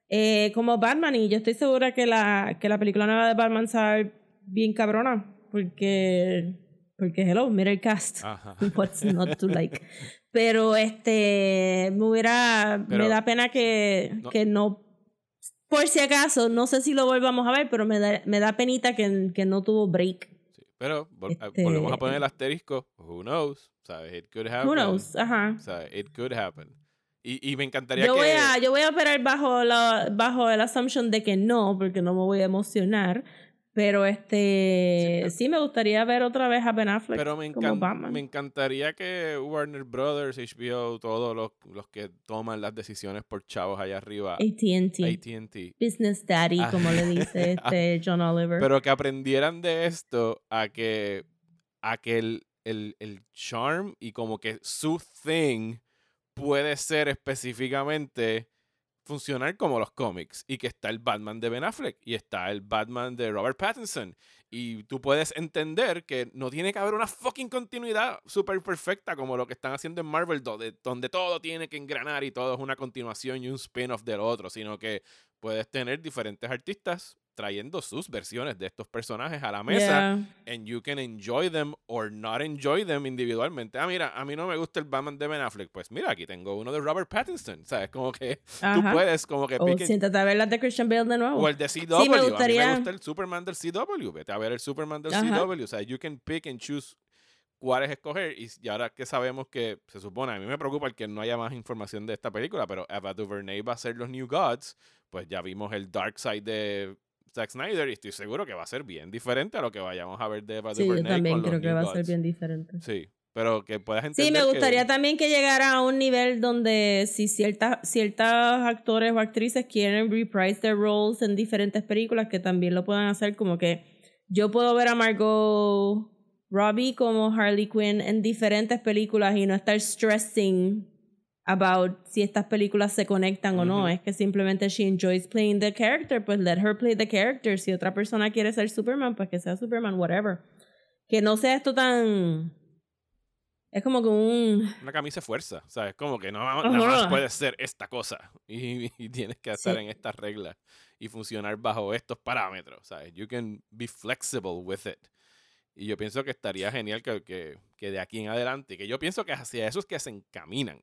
eh, como Batman y yo estoy segura que la, que la película nueva de Batman sabe bien cabrona porque porque hello, mira el cast Ajá. what's not to like pero este me hubiera Pero- me da pena que No. que no por si acaso no sé si lo volvamos a ver pero me da, me da penita que, que no tuvo break Pero vol- Este- volvemos a poner el asterisco. Who knows? ¿Sabes? It could happen. who knows ajá ¿Sabes? It could happen. Y, y me encantaría Yo que... voy, a, yo voy a operar bajo la bajo el assumption de que no, porque no me voy a emocionar. Pero este sí, me gustaría ver otra vez a Ben Affleck Pero me, como Batman. me encantaría que Warner Brothers, HBO, todos los, los que toman las decisiones por chavos allá arriba, AT&T. AT&T, Business Daddy, Ah. como le dice este John Oliver. pero que aprendieran de esto a que, a que el, el, el charm y como que su thing puede ser específicamente funcionar como los cómics y que está el Batman de Ben Affleck y está el Batman de Robert Pattinson. Y tú puedes entender que no tiene que haber una fucking continuidad súper perfecta como lo que están haciendo en Marvel donde, donde todo tiene que engranar y todo es una continuación y un spin-off del otro, sino que puedes tener diferentes artistas trayendo sus versiones de estos personajes a la mesa Yeah. and you can enjoy them or not enjoy them individualmente. Ah, mira, a mí no me gusta el Batman de Ben Affleck. Pues mira, aquí tengo uno de Robert Pattinson. ¿Sabes? Como que tú puedes como que O and- siéntate a ver las de Christian Bale de nuevo. o el de CW. A mí gustaría- me gusta el Superman del CW. Vete a ver el Superman del Ajá. CW. O sea, you can pick and choose cuáles escoger. Y, y ahora que sabemos que se supone, a mí me preocupa el que no haya más información de esta película, pero Ava DuVernay va a ser los New Gods. Pues ya vimos el Dark Side de Zack Snyder y estoy seguro que va a ser bien diferente a lo que vayamos a ver de Eva sí, yo también creo que New va a ser bien diferente. Sí, pero que puedas entender Sí, me que- gustaría también que llegara a un nivel donde si ciertas ciertos actores o actrices quieren reprise their roles en diferentes películas, que también lo puedan hacer como que yo puedo ver a Margot Robbie como Harley Quinn en diferentes películas y no estar stressing about si estas películas se conectan o no. Es que simplemente she enjoys playing the character, pues let her play the character. Si otra persona quiere ser Superman, pues que sea Superman, whatever. Que no sea esto tan... Es como que un... una camisa de fuerza, ¿sabes? Como que no nada más puedes ser esta cosa y, y tienes que estar Sí. en estas reglas y funcionar bajo estos parámetros, ¿sabes? You can be flexible with it. Y yo pienso que estaría genial que, que, que de aquí en adelante, que yo pienso que hacia eso es que se encaminan.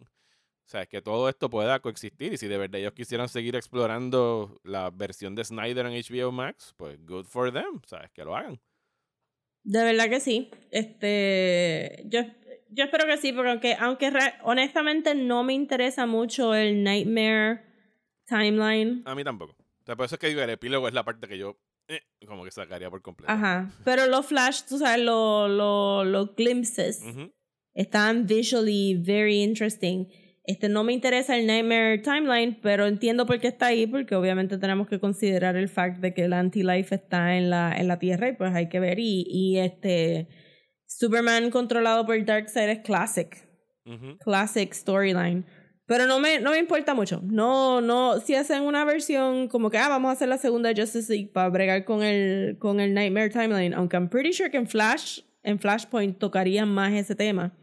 O sea, que todo esto pueda coexistir y si de verdad ellos quisieran seguir explorando la versión de Snyder en HBO Max, pues good for them, ¿sabes? Que lo hagan. De verdad que sí. Este, yo, yo espero que sí, porque aunque, honestamente no me interesa mucho el Nightmare timeline. A mí tampoco. O sea, por eso es que digo, el epílogo es la parte que yo eh, como que sacaría por completo. Ajá. Pero los flash, tú sabes, los los los glimpses Ujú. estaban visually very interesting. Este no me interesa el Nightmare Timeline, pero entiendo por qué está ahí, porque obviamente tenemos que considerar el fact de que el anti-life está en la, en la Tierra y pues hay que ver. Y, y este Superman controlado por Darkseid es classic. Classic storyline. Pero no me, no me importa mucho. No, no, si hacen una versión como que, ah, vamos a hacer la segunda Justice League para bregar con el, con el Nightmare Timeline, aunque I'm pretty sure que en Flash, en Flashpoint tocarían más ese tema.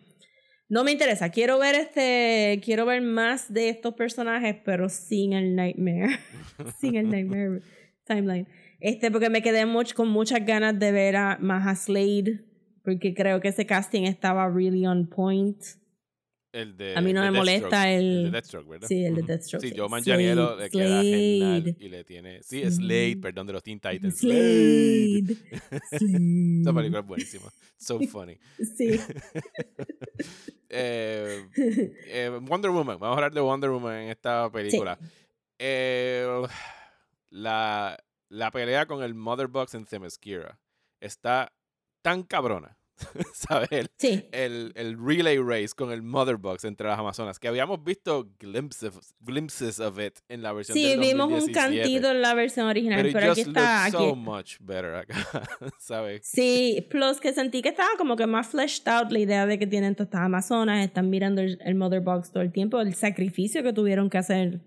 No me interesa. Quiero ver este, quiero ver más de estos personajes, pero sin el Nightmare. sin el Nightmare Timeline. Este, porque me quedé much, con muchas ganas de ver a, más Slade, porque creo que ese casting estaba really on point. El de, A mí no me molesta Deathstroke. el- de Deathstroke, ¿verdad? Sí, el de. Deathstroke, Sí. Joe Manganiello le queda genial y le tiene... Sí, Slade, perdón, de los Teen Titans. Slade. Esa Slade. película es buenísima. So funny. Sí. Eh, eh, Wonder Woman. Vamos a hablar de Wonder Woman en esta película. Eh, la, la pelea con el Mother Box en Themyscira está tan cabrona. ¿Sabes? El, Sí. el, el relay race con el Mother Box entre las Amazonas, que habíamos visto glimpses, glimpses of it en la versión Sí, del vimos un 2017, cantito en la versión original, Pero, pero, aquí está. Aquí. so much better acá, ¿sabes? Sí, plus que sentí que estaba como que más fleshed out la idea de que tienen todas estas amazonas, están mirando el, el Mother Box todo el tiempo, el sacrificio que tuvieron que hacer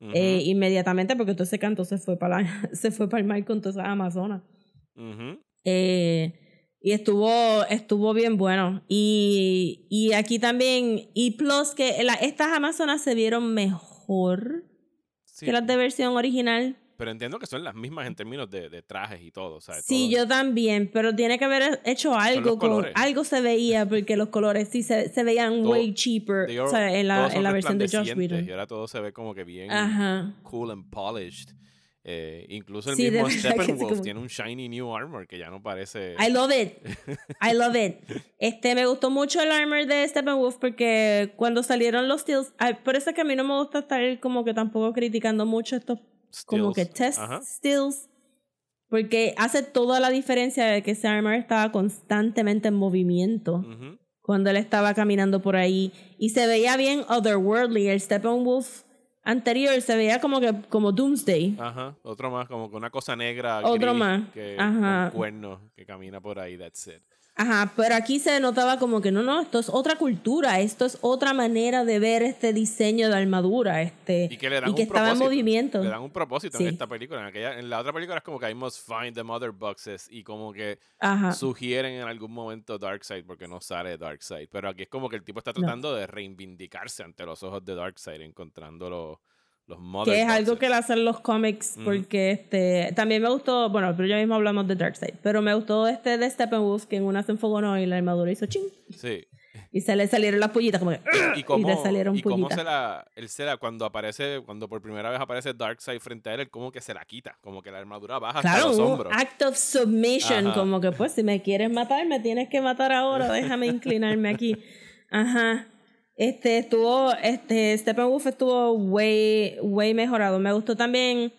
Ujú, eh, inmediatamente porque todo ese canto se fue para se fue para el mar con todas esas amazonas. ujú. Eh, y estuvo, estuvo bien bueno. Y, y aquí también, y plus que la- estas amazonas se vieron mejor Sí, que las de versión original. Pero entiendo que son las mismas en términos de, de trajes y todo, ¿sabes? Sí, Todo- yo también, pero tiene que haber hecho algo con colores. algo se veía porque los colores sí se, se veían Todo- way cheaper o sea, en la, en la versión de Josh Whedon. Y ahora todo se ve como que bien Ajá. cool and polished. Eh, incluso el Sí, mismo sí, Steppenwolf tiene un shiny new armor que ya no parece... I love it. I love it. Este, me gustó mucho el armor de Steppenwolf porque cuando salieron los steals, ay, por eso es que a mí no me gusta estar como que tampoco criticando mucho estos como que test Ajá. stills porque hace toda la diferencia de que ese armor estaba constantemente en movimiento Ujú. cuando él estaba caminando por ahí y se veía bien otherworldly el Steppenwolf anterior se veía como que como Doomsday Ajá, otro más, como con una cosa negra. Otro gris, más, Que, ajá. Con cuernos que camina por ahí, that's it. Ajá, pero aquí se notaba como que no, no, esto es otra cultura, esto es otra manera de ver este diseño de armadura, este, Y que le dan y que un estaba en movimiento. Le dan un propósito Sí. en esta película. En, aquella, en la otra película es como que I must find the mother boxes y como que Ajá. sugieren en algún momento Darkseid porque no sale Darkseid. Pero aquí es como que el tipo está tratando de reivindicarse ante los ojos de Darkseid encontrando los, los que es algo boxes. que le hacen los cómics porque este también me gustó bueno pero ya mismo hablamos de Darkseid pero me gustó este de Steppenwolf que en una se enfogonó y la armadura hizo ching Sí. y se le salieron las pollitas como que Y cómo, le salieron y cómo pollitas se la, él se la, cuando aparece, cuando por primera vez aparece Darkseid frente a él, él como que se la quita, como que la armadura baja hasta claro los un hombros. act of submission Ajá. como que pues si me quieres matar me tienes que matar ahora déjame inclinarme aquí ajá este estuvo este Steppenwolf estuvo way way mejorado me gustó también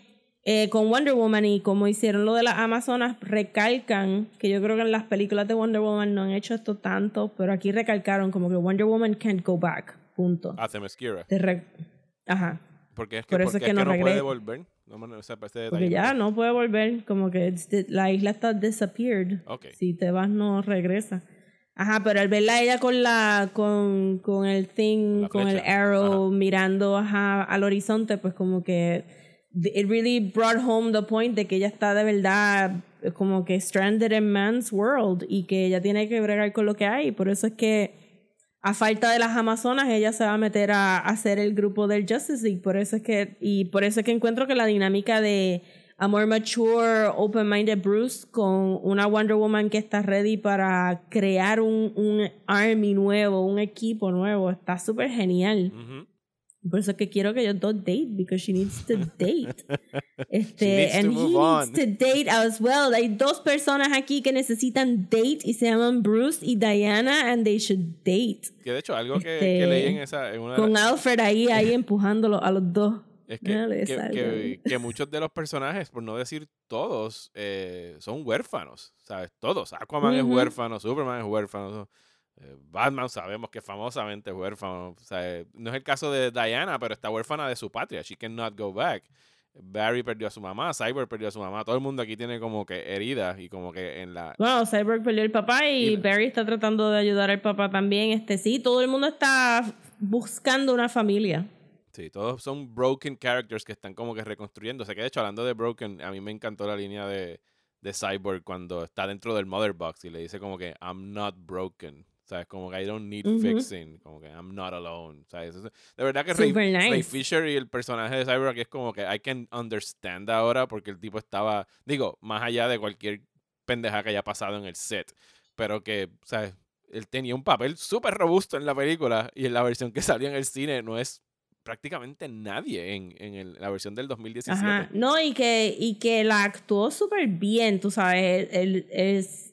eh, con Wonder Woman y como hicieron lo de las Amazonas, recalcan, que yo creo que en las películas de Wonder Woman no han hecho esto tanto, pero aquí recalcaron como que Wonder Woman can't go back, punto. A Themyscira. Te re- Ajá, Porque es que, Por eso porque es que no puede regresa. volver. No, me- o sea, detalle porque no ya no puede volver, como que la isla está disappeared. Ok. Si te vas no regresa. Ajá, pero al verla ella con la con, con el thing, con el arrow mirando ajá, al horizonte, pues como que it really brought home the point de que ella está de verdad eh, como que stranded in man's world y que ella tiene que bregar con lo que hay, por eso es que a falta de las Amazonas, ella se va a meter a, a hacer el grupo del Justice League. Por eso es que, y por eso es que encuentro que la dinámica de a more mature, open-minded Bruce con una Wonder Woman que está ready para crear un, un army nuevo, un equipo nuevo, está súper genial. Ujú. Por eso es que quiero que ellos dos date, because she needs to date. Este, She needs to and move he on. needs to date as well. Hay dos personas aquí que necesitan date y se llaman Bruce y Diana, and they should date. Que de hecho, algo que, Este, que leí en esa. En una Con Alfred ahí, ahí empujándolo a los dos. Es que, No que, salga. que- que muchos de los personajes, por no decir todos, eh, son huérfanos. ¿Sabes? Todos. Aquaman es huérfano, Superman es huérfano. eh, Batman sabemos que famosamente es huérfano. No es el caso de Diana, pero está huérfana de su patria. She cannot go back. Barry perdió a su mamá, Cyber perdió a su mamá. Todo el mundo aquí tiene como que heridas y como que en la... Bueno, Cyborg perdió el papá y, Y- Barry está tratando de ayudar al papá también. Este sí, todo el mundo está buscando una familia. Sí, todos son broken characters que están como que reconstruyéndose. Que de hecho, hablando de broken, a mí me encantó la línea de, de Cyborg cuando está dentro del Mother Box y le dice como que I'm not broken. ¿Sabes? Como que I don't need fixing. Como que I'm not alone. ¿Sabes? Eso- De verdad que Ray. Fisher y el personaje de Cyborg es como que I can understand ahora porque el tipo estaba, digo, más allá de cualquier pendeja que haya pasado en el set, pero que, ¿sabes? Él tenía un papel súper robusto en la película y en la versión que salió en el cine no es prácticamente nadie en, en el- la versión del 2017. Ajá. No, y que, y que la actuó súper bien, tú sabes. Él, él es.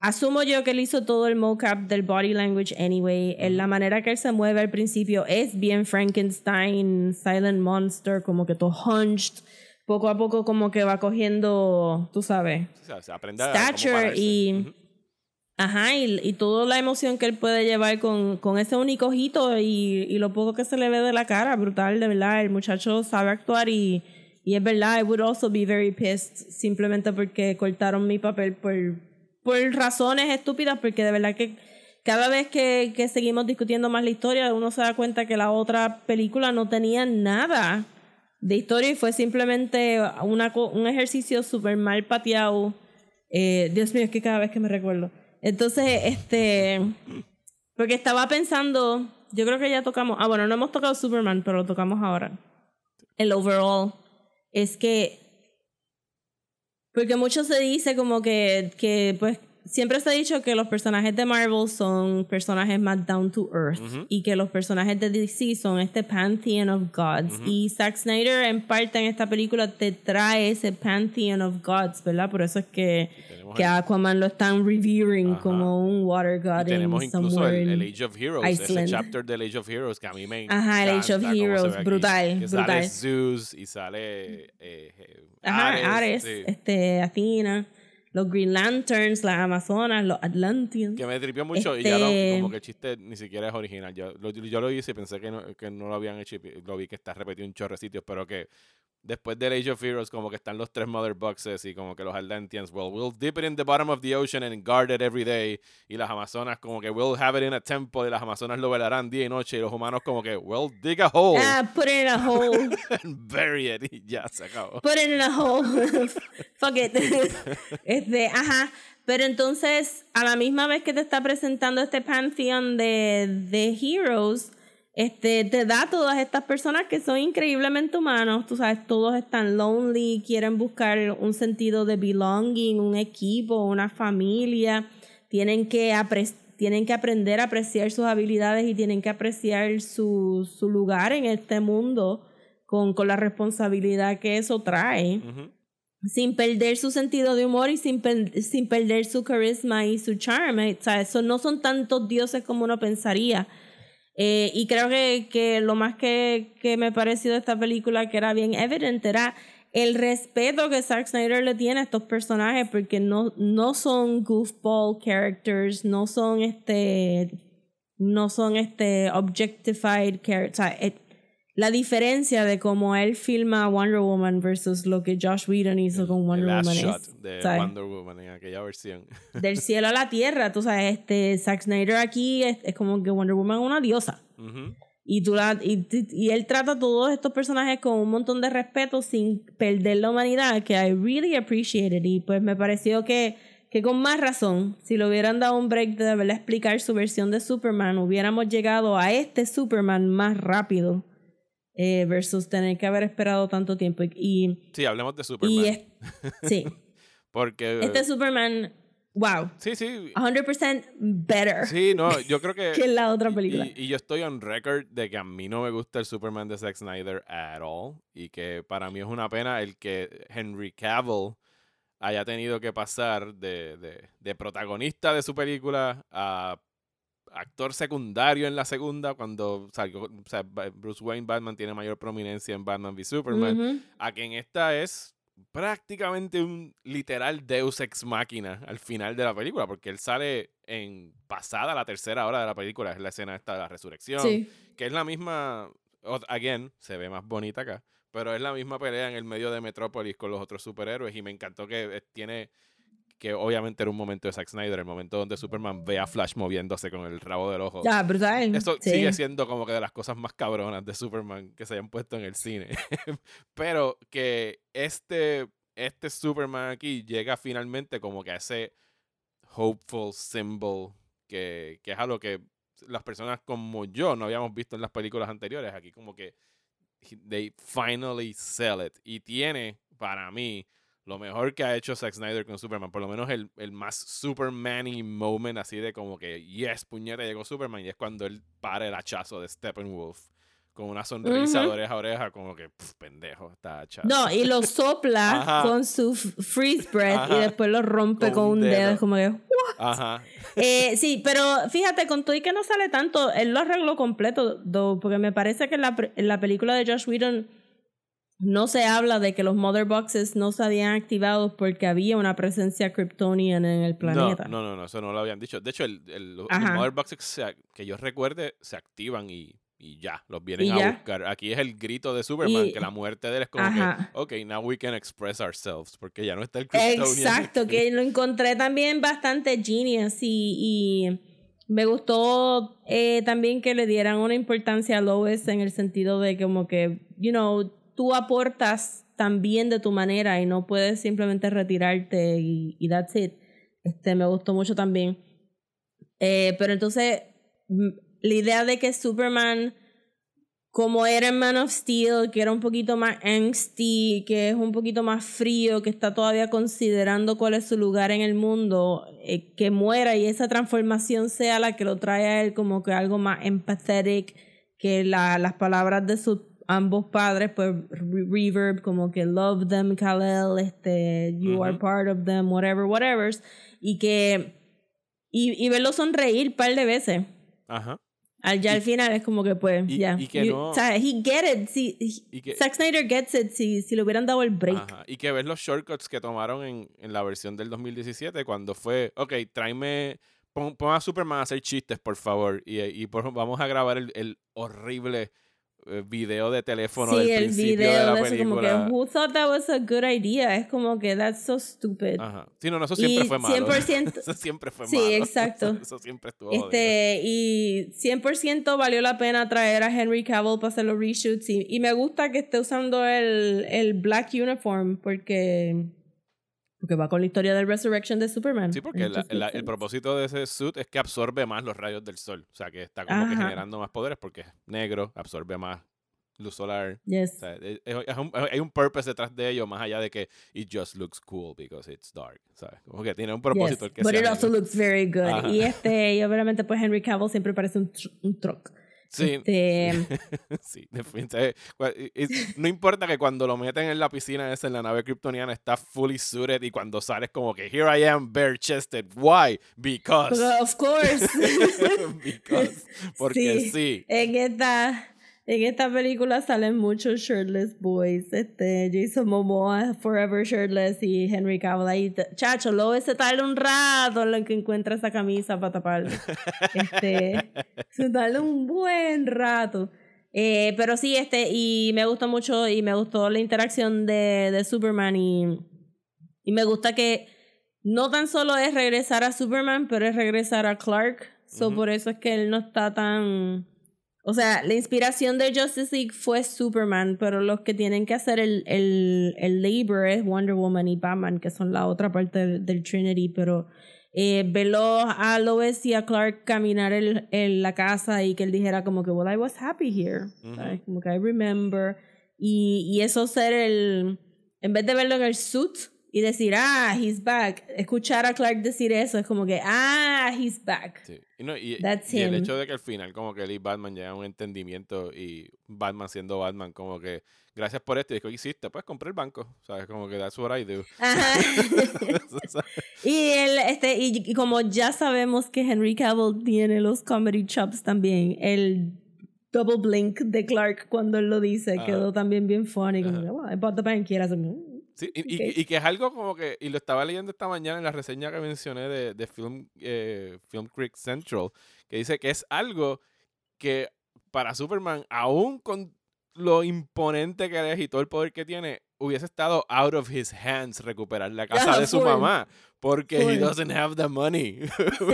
Asumo yo que él hizo todo el mocap del body language anyway. En la manera que él se mueve al principio es bien Frankenstein, Silent Monster, como que todo hunched. Poco a poco, como que va cogiendo, tú sabes. O sea, se aprende a Stature pararse. y- Ujú. Ajá, y, y toda la emoción que él puede llevar con, con ese único ojito y, y lo poco que se le ve de la cara, brutal, de verdad. El muchacho sabe actuar y, y es verdad, I would also be very pissed simplemente porque cortaron mi papel por, por razones estúpidas, porque de verdad que cada vez que, que seguimos discutiendo más la historia, uno se da cuenta que la otra película no tenía nada de historia y fue simplemente una, un ejercicio súper mal pateado. Eh, Dios mío, es que cada vez que me recuerdo. Entonces, este. Porque estaba pensando. Yo creo que ya tocamos. Ah, bueno, no hemos tocado Superman, pero lo tocamos ahora. El overall. Es que. Porque mucho se dice como que, que pues, siempre se ha dicho que los personajes de Marvel son personajes más down to earth Ujú. y que los personajes de DC son este pantheon of gods. Y Zack Snyder, en parte en esta película, te trae ese pantheon of gods, ¿verdad? Por eso es que, tenemos que el- Aquaman lo están revering Ajá. como un water Y god tenemos in incluso el, el Age of Heroes, Iceland. ese chapter del Age of Heroes que a mí me Ajá, el Age of encanta Heroes, ve aquí, brutal, que brutal. Sale Zeus y sale eh, eh, Ajá, Ares, Ares, sí. este, Athena, los Green Lanterns, las Amazonas, los Atlanteans. Que me tripió mucho y ya lo- Este- como que el chiste ni siquiera es original. Yo lo, yo lo hice y pensé que no, que no lo habían hecho y lo vi que está repetido un chorro de sitios, pero que después del Age of Heroes como que están los tres Mother Boxes y como que los Atlanteans, well, we'll dip it in the bottom of the ocean and guard it every day. Y las Amazonas como que we'll have it in a temple y las Amazonas lo velarán día y noche y los humanos como que we'll dig a hole Ah, put it in a hole. and bury it y ya se acabó. Put it in a hole. Fuck it. este, ajá. Pero entonces, a la misma vez que te está presentando este pantheon de, de heroes, este, te da todas estas personas que son increíblemente humanos. Tú sabes, todos están lonely, quieren buscar un sentido de belonging, un equipo, una familia. Tienen que, apre- tienen que aprender a apreciar sus habilidades y tienen que apreciar su, su lugar en este mundo con, con la responsabilidad que eso trae Ujú. sin perder su sentido de humor y sin, per- sin perder su carisma y su charm. eh, O sea, eso no son tantos dioses como uno pensaría. Eh, y creo que, que lo más que, que me pareció de esta película que era bien evidente era el respeto que Zack Snyder le tiene a estos personajes porque no, no son goofball characters, no son este no son este objectified characters. Eh, la diferencia de cómo él filma Wonder Woman versus lo que Josh Whedon hizo con El Wonder last Woman shot es de ¿sabes? Wonder Woman en aquella versión. del cielo a la tierra, tú sabes, este Zack Snyder aquí es, es como que Wonder Woman es una diosa. Ujú. Y, tú la, y, y él trata a todos estos personajes con un montón de respeto sin perder la humanidad, que I really appreciate it. Y pues me pareció que, que con más razón, si le hubieran dado un break de verle explicar su versión de Superman, hubiéramos llegado a este Superman más rápido eh, versus tener que haber esperado tanto tiempo. Y, Sí, hablemos de Superman. y es- sí, Porque este Superman, wow, sí, sí. 100% better Sí, no, yo creo que que la otra película. Y, y yo estoy on record de que a mí no me gusta el Superman de Zack Snyder at all. Y que para mí es una pena el que Henry Cavill haya tenido que pasar de, de- de protagonista de su película a actor secundario en la segunda, cuando salió, o sea, Ba- Bruce Wayne Batman tiene mayor prominencia en Batman v Superman, a que en esta es prácticamente un literal Deus ex máquina al final de la película, porque él sale en pasada la tercera hora de la película, es la escena esta de la resurrección, Sí. que es la misma, again, se ve más bonita acá, pero es la misma pelea en el medio de Metrópolis con los otros superhéroes y me encantó que eh, tiene que obviamente era un momento de Zack Snyder, el momento donde Superman ve a Flash moviéndose con el rabo del ojo. Ya, brutal. Eso sí. sigue siendo como que de las cosas más cabronas de Superman que se hayan puesto en el cine. Pero que este, este Superman aquí llega finalmente como que a ese hopeful symbol que, que es algo que las personas como yo no habíamos visto en las películas anteriores. Aquí como que he- they finally sell it. Y tiene, para mí, lo mejor que ha hecho Zack Snyder con Superman. Por lo menos el, el más Superman-y moment así de como que, yes, puñeta, llegó Superman. Y es cuando él para el hachazo de Steppenwolf con una sonrisa de oreja a oreja, como que, "Pff, pendejo, está hachazo. No, y lo sopla Ajá. con su freeze breath y después lo rompe Con con, un dedo. dedo. Es como que. Ajá. Eh, sí, pero fíjate, con todo y que no sale tanto, él lo arregló completo, though, porque me parece que en la, en la película de Josh Whedon no se habla de que los Mother Boxes no se habían activado porque había una presencia kryptonian en el planeta. No, no, no, no, eso no lo habían dicho. De hecho, el, el- los. Mother Boxes se que yo recuerde se activan y, y ya, los vienen a ya. buscar. Aquí es el grito de Superman, Y- que la muerte de él es como Ajá. que, ok, now we can express ourselves, porque ya no está el Kryptonian Exacto, que lo encontré también bastante genius y, y me gustó eh, también que le dieran una importancia a Lois en el sentido de como que, you know, tú aportas también de tu manera y no puedes simplemente retirarte y, that's it. Este, me gustó mucho también. Eh, pero entonces, la idea de que Superman como era en Man of Steel, que era un poquito más angsty, que es un poquito más frío, que está todavía considerando cuál es su lugar en el mundo, eh, que muera y esa transformación sea la que lo trae a él como que algo más empathetic, que la, las palabras de sus ambos padres, pues re- reverb, como que love them, Kal-El, este, you are Ujú. part of them, whatever, whatever, y que, y, y verlo sonreír un par de veces. Ajá. Al, ya Y- al final es como que pues, ya. y que You- no- O sea, he get it. Si, Y que- Zack Snyder gets it si, si le hubieran dado el break. Ajá, Y que ves los shortcuts que tomaron en, en la versión del 2017 cuando fue, ok, tráeme, pon, pon a Superman a hacer chistes, por favor, y, y por- vamos a grabar el, el horrible video de teléfono del Sí, el principio video de la de eso como que, who thought that was a good idea? Es como que, that's so stupid. Ajá. Sí, no, no, eso siempre Y fue malo. 100% eso siempre fue Sí, malo. exacto. Eso siempre estuvo jodido. Este, y 100% valió la pena traer a Henry Cavill para hacer los reshoots. Y, y me gusta que esté usando el, el black uniform porque, porque va con la historia del Resurrection de Superman. Sí, porque la- la- el propósito de ese suit es que absorbe más los rayos del sol. O sea, que está como que Ajá. generando más poderes porque es negro, absorbe más luz solar. Yes. O sea, es- es un- hay un purpose detrás de ello, más allá de que it just looks cool because it's dark, ¿sabes? Como que tiene un propósito Yes, el que but sea it also negro. looks very good. Ajá. Y este, y obviamente pues Henry Cavill siempre parece un, tr- un truck. Sí, Este, sí, definitivamente. Cua- y- y No importa que cuando lo meten en la piscina esa, en la nave kryptoniana, está fully suited y cuando sales como que here I am bare chested. Why? Because. of course. Because. Porque sí. En esta, en esta película salen muchos shirtless boys. Este, Jason Momoa, Forever Shirtless y Henry Cavill ahí. Chacho, Lois se tarda un rato en lo que encuentra esa camisa para taparlo. Este, se tarda un buen rato. Eh, pero sí, este, y me gustó mucho y me gustó la interacción de, de Superman y, y me gusta que no tan solo es regresar a Superman, pero es regresar a Clark. So por eso es que él no está tan... O sea, la inspiración de Justice League fue Superman, pero los que tienen que hacer el, el, el labor es Wonder Woman y Batman, que son la otra parte del, del Trinity, pero eh, verlo a Lois y a Clark caminar en el, la casa y que él dijera como que, well, I was happy here. ¿sabes? Como que I remember. Y, y eso ser el, en vez de verlo en el suit y decir, ah, he's back, escuchar a Clark decir eso es como que, ah, he's back. Sí. Y, no, y, That's y el him. hecho de que al final como que él y Batman llegan a un entendimiento y Batman siendo Batman como que gracias por esto y ¿qué hiciste? Pues compré el banco, ¿sabes? Como que that's what I do. Ajá. y él, este, y, y como ya sabemos que Henry Cavill tiene los comedy chops también, el double blink de Clark cuando él lo dice Ajá. quedó también bien funny. Como well, I bought the bank y era así. Sí, y, y- que es algo como que, y lo estaba leyendo esta mañana en la reseña que mencioné de, de Film, eh, Film Creek Central, que dice que es algo que para Superman, aún con lo imponente que es y todo el poder que tiene, hubiese estado out of his hands recuperar la casa de su mamá, porque he doesn't have the money.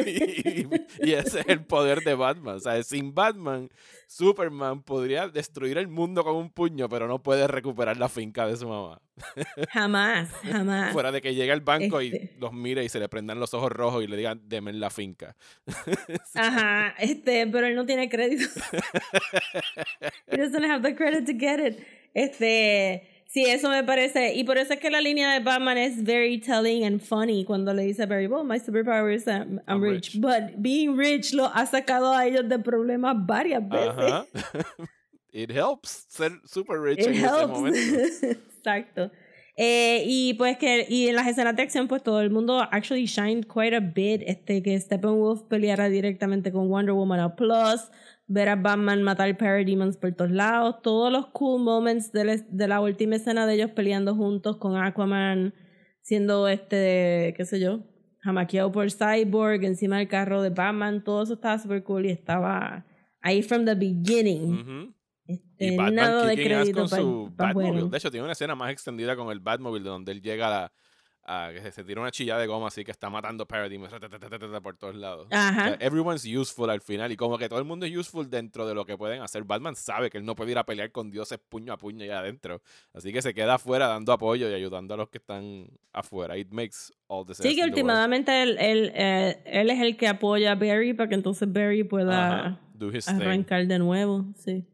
y, y ese es el poder de Batman. O sea, sin Batman, Superman podría destruir el mundo con un puño, pero no puede recuperar la finca de su mamá. Jamás, jamás. Fuera de que llegue al banco y Este. los mire y se le prendan los ojos rojos y le digan, deme la finca. Ajá, este, pero él no tiene crédito. He doesn't have the credit to get it. Este, sí, eso me parece. Y por eso es que la línea de Batman es very telling and funny cuando le dice a Barry, well, my superpower is I'm, I'm rich. rich. But being rich lo ha sacado a ellos de problemas varias veces. Ajá. It helps ser super rich It en ese helps. momento. Exacto. Eh, y pues que y en las escenas de acción pues todo el mundo actually shined quite a bit este que Steppenwolf peleara directamente con Wonder Woman a plus ver a Batman matar Parademons por todos lados todos los cool moments de, la- de la última escena de ellos peleando juntos con Aquaman siendo este qué sé yo jamaqueado por Cyborg encima del carro de Batman todo eso estaba super cool y estaba ahí from the beginning. Este, Y Batman nada de crédito con para su Batmobile. De hecho, tiene una escena más extendida con el Batmobile de donde él llega a, que se, se tira una chilla de goma así que está matando Paradigm por todos lados. O Ajá. sea, everyone's useful al final y como que todo el mundo es useful dentro de lo que pueden hacer. Batman sabe que él no puede ir a pelear con dioses puño a puño allá adentro. Así que se queda afuera dando apoyo y ayudando a los que están afuera. It makes all the sense Sí, que últimamente él, él, eh, él es el que apoya a Barry para que entonces Barry pueda Ajá, Do his thing. arrancar de nuevo. Sí.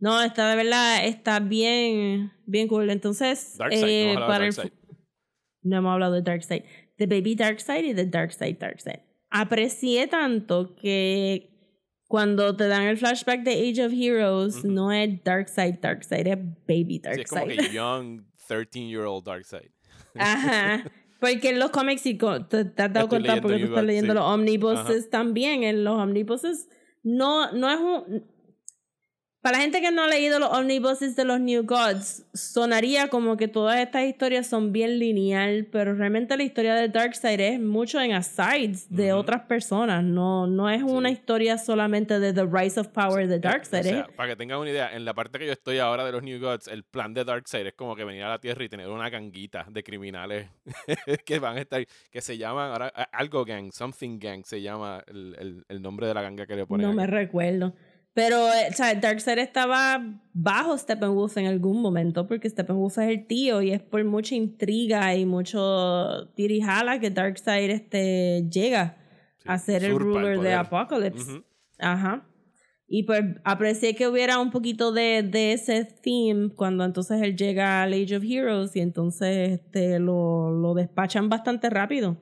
No, está de verdad, está bien, bien cool. Entonces, Darkseid, eh, no hemos hablado de para Darkseid. no hemos hablado de Darkseid. The Baby Darkseid y de Darkseid Darkseid. Aprecié tanto que cuando te dan el flashback de Age of Heroes, Ujú. no es Darkseid Darkseid, es Baby Sí, es como Darkseid. que young 13-year-old Darkseid. Ajá. Porque en los cómics, y te, te has dado cuenta porque tú estás leyendo sí. los omnibuses también. En los omnibuses no, no es un... Para la gente que no ha leído los omnibuses de los New Gods, sonaría como que todas estas historias son bien lineal, pero realmente la historia de Darkseid es mucho en asides de otras personas. No, no es una historia solamente de The Rise of Power de Darkseid. O ¿eh? para que tengan una idea, en la parte que yo estoy ahora de los New Gods, el plan de Darkseid es como que venir a la Tierra y tener una ganguita de criminales que van a estar, que se llaman ahora algo gang, something gang se llama el, el- el nombre de la ganga que le ponen. No me recuerdo. Pero, eh, o sea, Darkseid estaba bajo Steppenwolf en algún momento, porque Steppenwolf es el tío y es por mucha intriga y mucho tirijala que Darkseid este, llega Sí, a ser el ruler de. Apocalypse. Ujú. Ajá. Y pues aprecié que hubiera un poquito de, de ese theme cuando entonces él llega al Age of Heroes y entonces este, lo, lo despachan bastante rápido.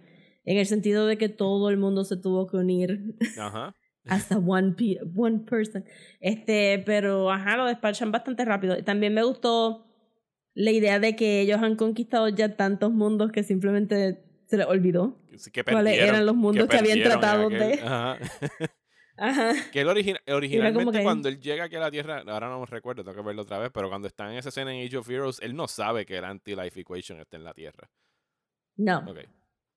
En el sentido de que todo el mundo se tuvo que unir Ajá. hasta one, pe- one person. Este, pero ajá, lo despachan bastante rápido. También me gustó la idea de que ellos han conquistado ya tantos mundos que simplemente se les olvidó. Que ¿Cuáles eran los mundos que habían perdieron en tratado de- Ajá. Ajá. Que él origina- originalmente que- cuando él llega aquí a la Tierra, ahora no me recuerdo, tengo que verlo otra vez, pero cuando está en esa escena en Age of Heroes, él no sabe que el anti-life equation está en la Tierra. No. Ok.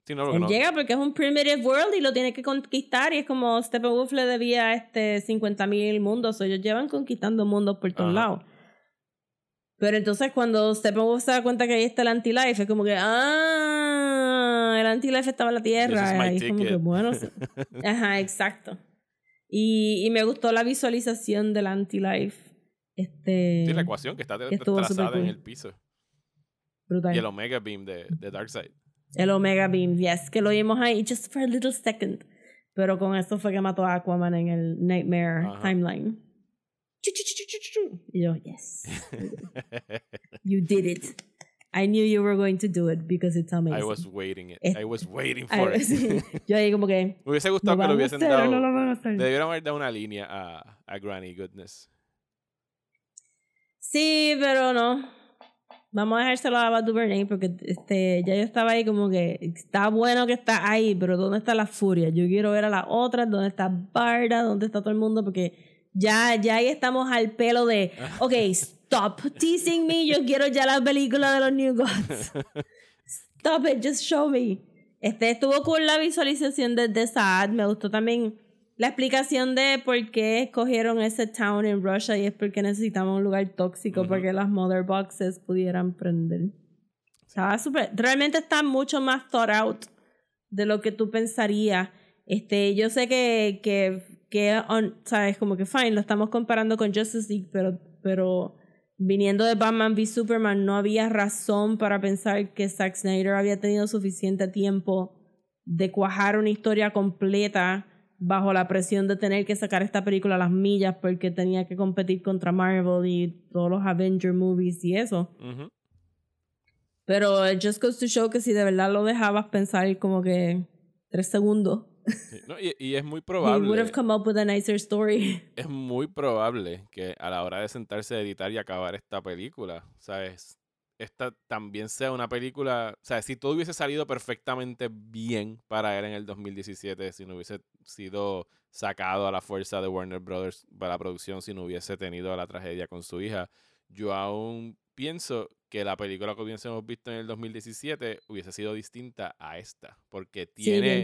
Sí, no, porque Él no- llega porque es un primitive world y lo tiene que conquistar y es como Steppenwolf le debía este 50.000 mundos, ellos llevan conquistando mundos por todos lados. Pero entonces cuando Steppenwolf se da cuenta que ahí está el anti-life, es como que, ah, el anti-life estaba en la Tierra. my Y es como que, ticket. bueno, sí. ajá, exacto. Y, y me gustó la visualización del anti-life. Este, Sí, la ecuación que está que trazada en el piso. brutal. Y el Omega Beam de, de Darkseid. El Omega Beam, yes, que lo vimos ahí just for a little second. Pero con eso fue que mató a Aquaman en el Nightmare Ajá. timeline. Y yo, yes, you did it. I knew you were going to do it because it's amazing. I was waiting it. I was waiting for it. Yo ahí como que, Me hubiese ¿lo gustado que lo hubiesen hacer dado. no lo? Le debieron haber dado una línea a, a Granny Goodness. Sí, pero no. Vamos a dejárselo a Bad Duvernay porque este, ya yo estaba ahí como que está bueno que está ahí, pero ¿dónde está la furia? Yo quiero ver a las otras, ¿dónde está Barda? ¿Dónde está todo el mundo? Porque ya, ya ahí estamos al pelo de, ok, stop teasing me. Yo quiero ya la película de los New Gods. Stop it, just show me. Este estuvo con la visualización de The Sad. Me gustó también la explicación de por qué escogieron ese town en Russia y es porque necesitamos un lugar tóxico para que las mother boxes pudieran prender. Estaba súper. Realmente está mucho más thought out de lo que tú pensarías. Este, yo sé que, que, que sabes, como que fine, lo estamos comparando con Justice League, pero, pero viniendo de Batman v Superman, no había razón para pensar que Zack Snyder había tenido suficiente tiempo de cuajar una historia completa bajo la presión de tener que sacar esta película a las millas porque tenía que competir contra Marvel y todos los Avenger movies y eso. Pero it just goes to show que si de verdad lo dejabas pensar como que tres segundos. y, es muy probable. would have come up with a nicer story. Es muy probable que a la hora de sentarse a editar y acabar esta película, ¿sabes? Esta también sea una película, o sea, si todo hubiese salido perfectamente bien para él en el 2017, si no hubiese sido sacado a la fuerza de Warner Brothers para la producción, si no hubiese tenido la tragedia con su hija, yo aún pienso que la película que hubiésemos visto en el 2017 hubiese sido distinta a esta. Porque tiene,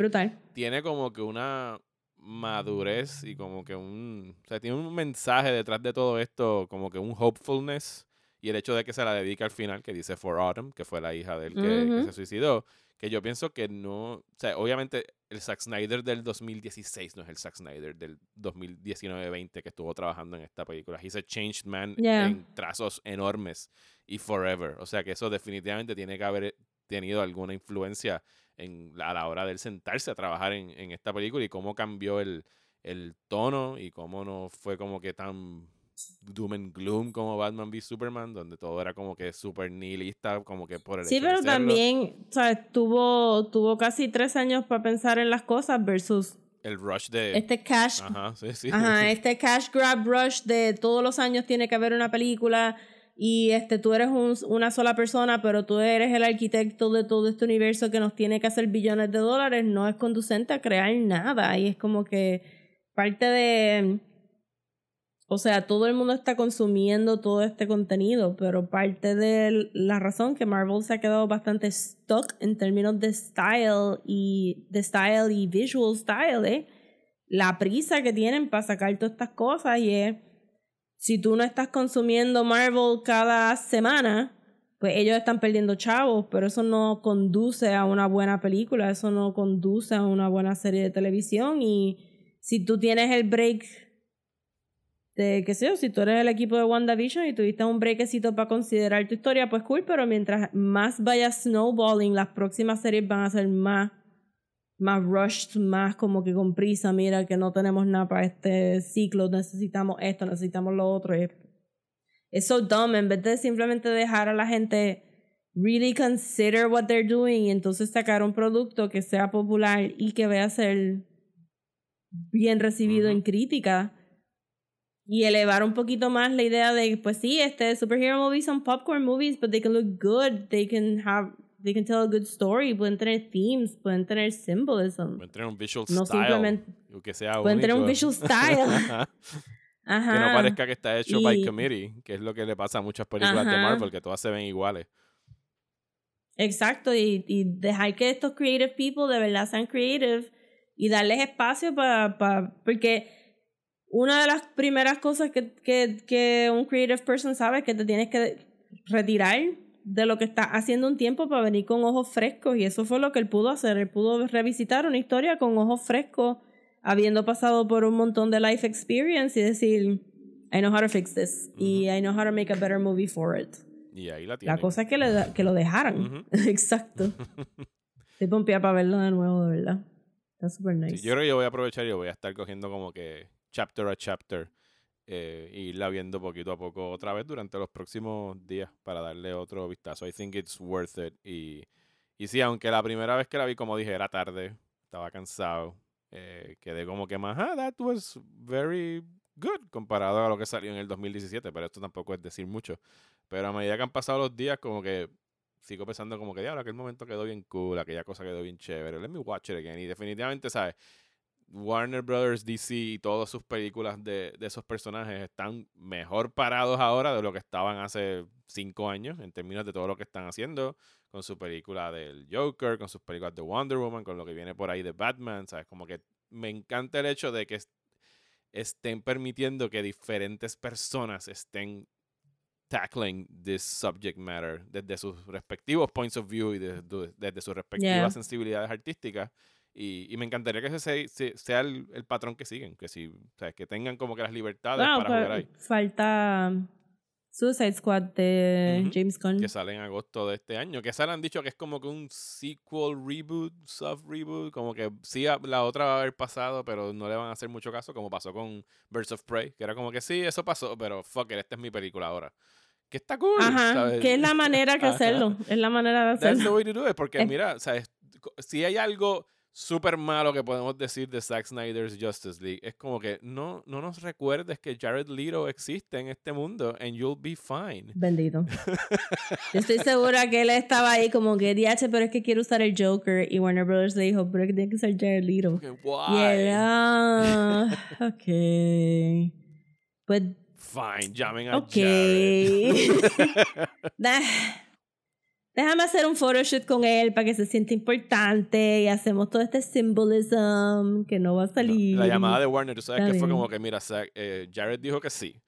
tiene como que una madurez y como que un... O sea, tiene un mensaje detrás de todo esto, como que un hopefulness. Y el hecho de que se la dedica al final, que dice For Autumn, que fue la hija de él que, se suicidó, que yo pienso que no... O sea, obviamente el Zack Snyder del 2016 no es el Zack Snyder del 2019-20 que estuvo trabajando en esta película. He's a changed man en trazos enormes y forever. O sea que eso definitivamente tiene que haber tenido alguna influencia en, a la hora de sentarse a trabajar en, en esta película y cómo cambió el, el tono y cómo no fue como que tan doom and gloom como Batman v Superman, donde todo era como que súper nihilista, como que por el Sí, pero también, ¿sabes? Tuvo, tuvo casi tres años para pensar en las cosas versus el rush de este cash ajá, sí, sí. ajá, este cash grab rush de todos los años tiene que haber una película y este tú eres un, una sola persona pero tú eres el arquitecto de todo este universo que nos tiene que hacer billones de dólares no es conducente a crear nada y es como que parte de o sea, todo el mundo está consumiendo todo este contenido, pero parte de la razón que Marvel se ha quedado bastante stuck en términos de style y de style y visual style, ¿eh? la prisa que tienen para sacar todas estas cosas y es si tú no estás consumiendo Marvel cada semana, pues ellos están perdiendo chavos, pero eso no conduce a una buena película, eso no conduce a una buena serie de televisión y si tú tienes el break de qué sé yo, si tú eres el equipo de WandaVision y tuviste un brequecito para considerar tu historia, pues cool, pero mientras más vaya snowballing, las próximas series van a ser más, más rushed, más como que con prisa, mira que no tenemos nada para este ciclo, necesitamos esto, necesitamos lo otro. Es, es so dumb, en vez de simplemente dejar a la gente really consider what they're doing y entonces sacar un producto que sea popular y que vaya a ser bien recibido en crítica y elevar un poquito más la idea de pues sí este superhero movies son popcorn movies but they can look good. They can have they can tell a good story. Pueden tener themes pueden tener symbolism. Pueden tener un visual no style simplemente que sea pueden tener un visual style. Ajá. que no parezca que está hecho by committee que es lo que le pasa a muchas películas de Marvel que todas se ven iguales. Exacto y, y dejar que estos creative people de verdad sean creative y darles espacio para pa, porque una de las primeras cosas que, que, que un creative person sabe es que te tienes que retirar de lo que está haciendo un tiempo para venir con ojos frescos y eso fue lo que él pudo hacer. Él pudo revisitar una historia con ojos frescos, habiendo pasado por un montón de life experience y decir, I know how to fix this y I know how to make a better movie for it. Y ahí la La cosa es que, le, que lo dejaran. Exacto. Estoy pompeada para verlo de nuevo, de verdad. Está súper nice. yo creo que yo voy a aprovechar y voy a estar cogiendo como que chapter a chapter eh, y la viendo poquito a poco otra vez durante los próximos días para darle otro vistazo. I think it's worth it. Y, y sí, aunque la primera vez que la vi, como dije, era tarde, estaba cansado, eh, quedé como que más, ah, that was very good comparado a lo que salió en el 2017, pero esto tampoco es decir mucho. Pero a medida que han pasado los días, como que sigo pensando como que, diablo, aquel momento quedó bien cool, aquella cosa quedó bien chévere, let me watch it again. Y definitivamente, ¿sabes? Warner Brothers, DC y todas sus películas de, de esos personajes están mejor parados ahora de lo que estaban hace cinco años en términos de todo lo que están haciendo con su película del Joker, con sus películas de Wonder Woman, con lo que viene por ahí de Batman, ¿sabes? Como que me encanta el hecho de que est- estén permitiendo que diferentes personas estén tackling this subject matter desde sus respectivos points of view y desde, desde sus respectivas Yeah. sensibilidades artísticas. Y, y me encantaría que ese se- se- sea el, el patrón que siguen, que si, o sea, que tengan como que las libertades Bueno, para jugar pues, ahí. falta Suicide Squad de Ujú, James Gunn. Que sale en agosto de este año. Que esa le han dicho que es como que un sequel reboot, soft reboot. Como que sí, a- la otra va a haber pasado, pero no le van a hacer mucho caso, como pasó con Birds of Prey. Que era como que sí, eso pasó, pero fuck it, esta es mi película ahora. Que está cool. Ajá, ¿sabes? que es la manera que hacerlo. Es la manera de That's the hacerlo. way to do it. Porque Eh. mira, ¿sabes? Co- si hay algo súper malo que podemos decir de Zack Snyder's Justice League, es como que no, no nos recuerdes que Jared Leto existe en este mundo and you'll be fine. Bendito. Yo estoy segura que él estaba ahí como que, DH, pero es que quiero usar el Joker. Y Warner Brothers le dijo, pero es que tiene que ser Jared Leto. Que, Y él, Why? ah, ok. Pues, Fine, llamen a ok. Jared. Déjame hacer un photoshoot con él para que se sienta importante y hacemos todo este symbolism que no va a No, salir. la llamada de Warner, tú sabes Está que fue como que, mira, Zack, eh, Jared dijo que sí,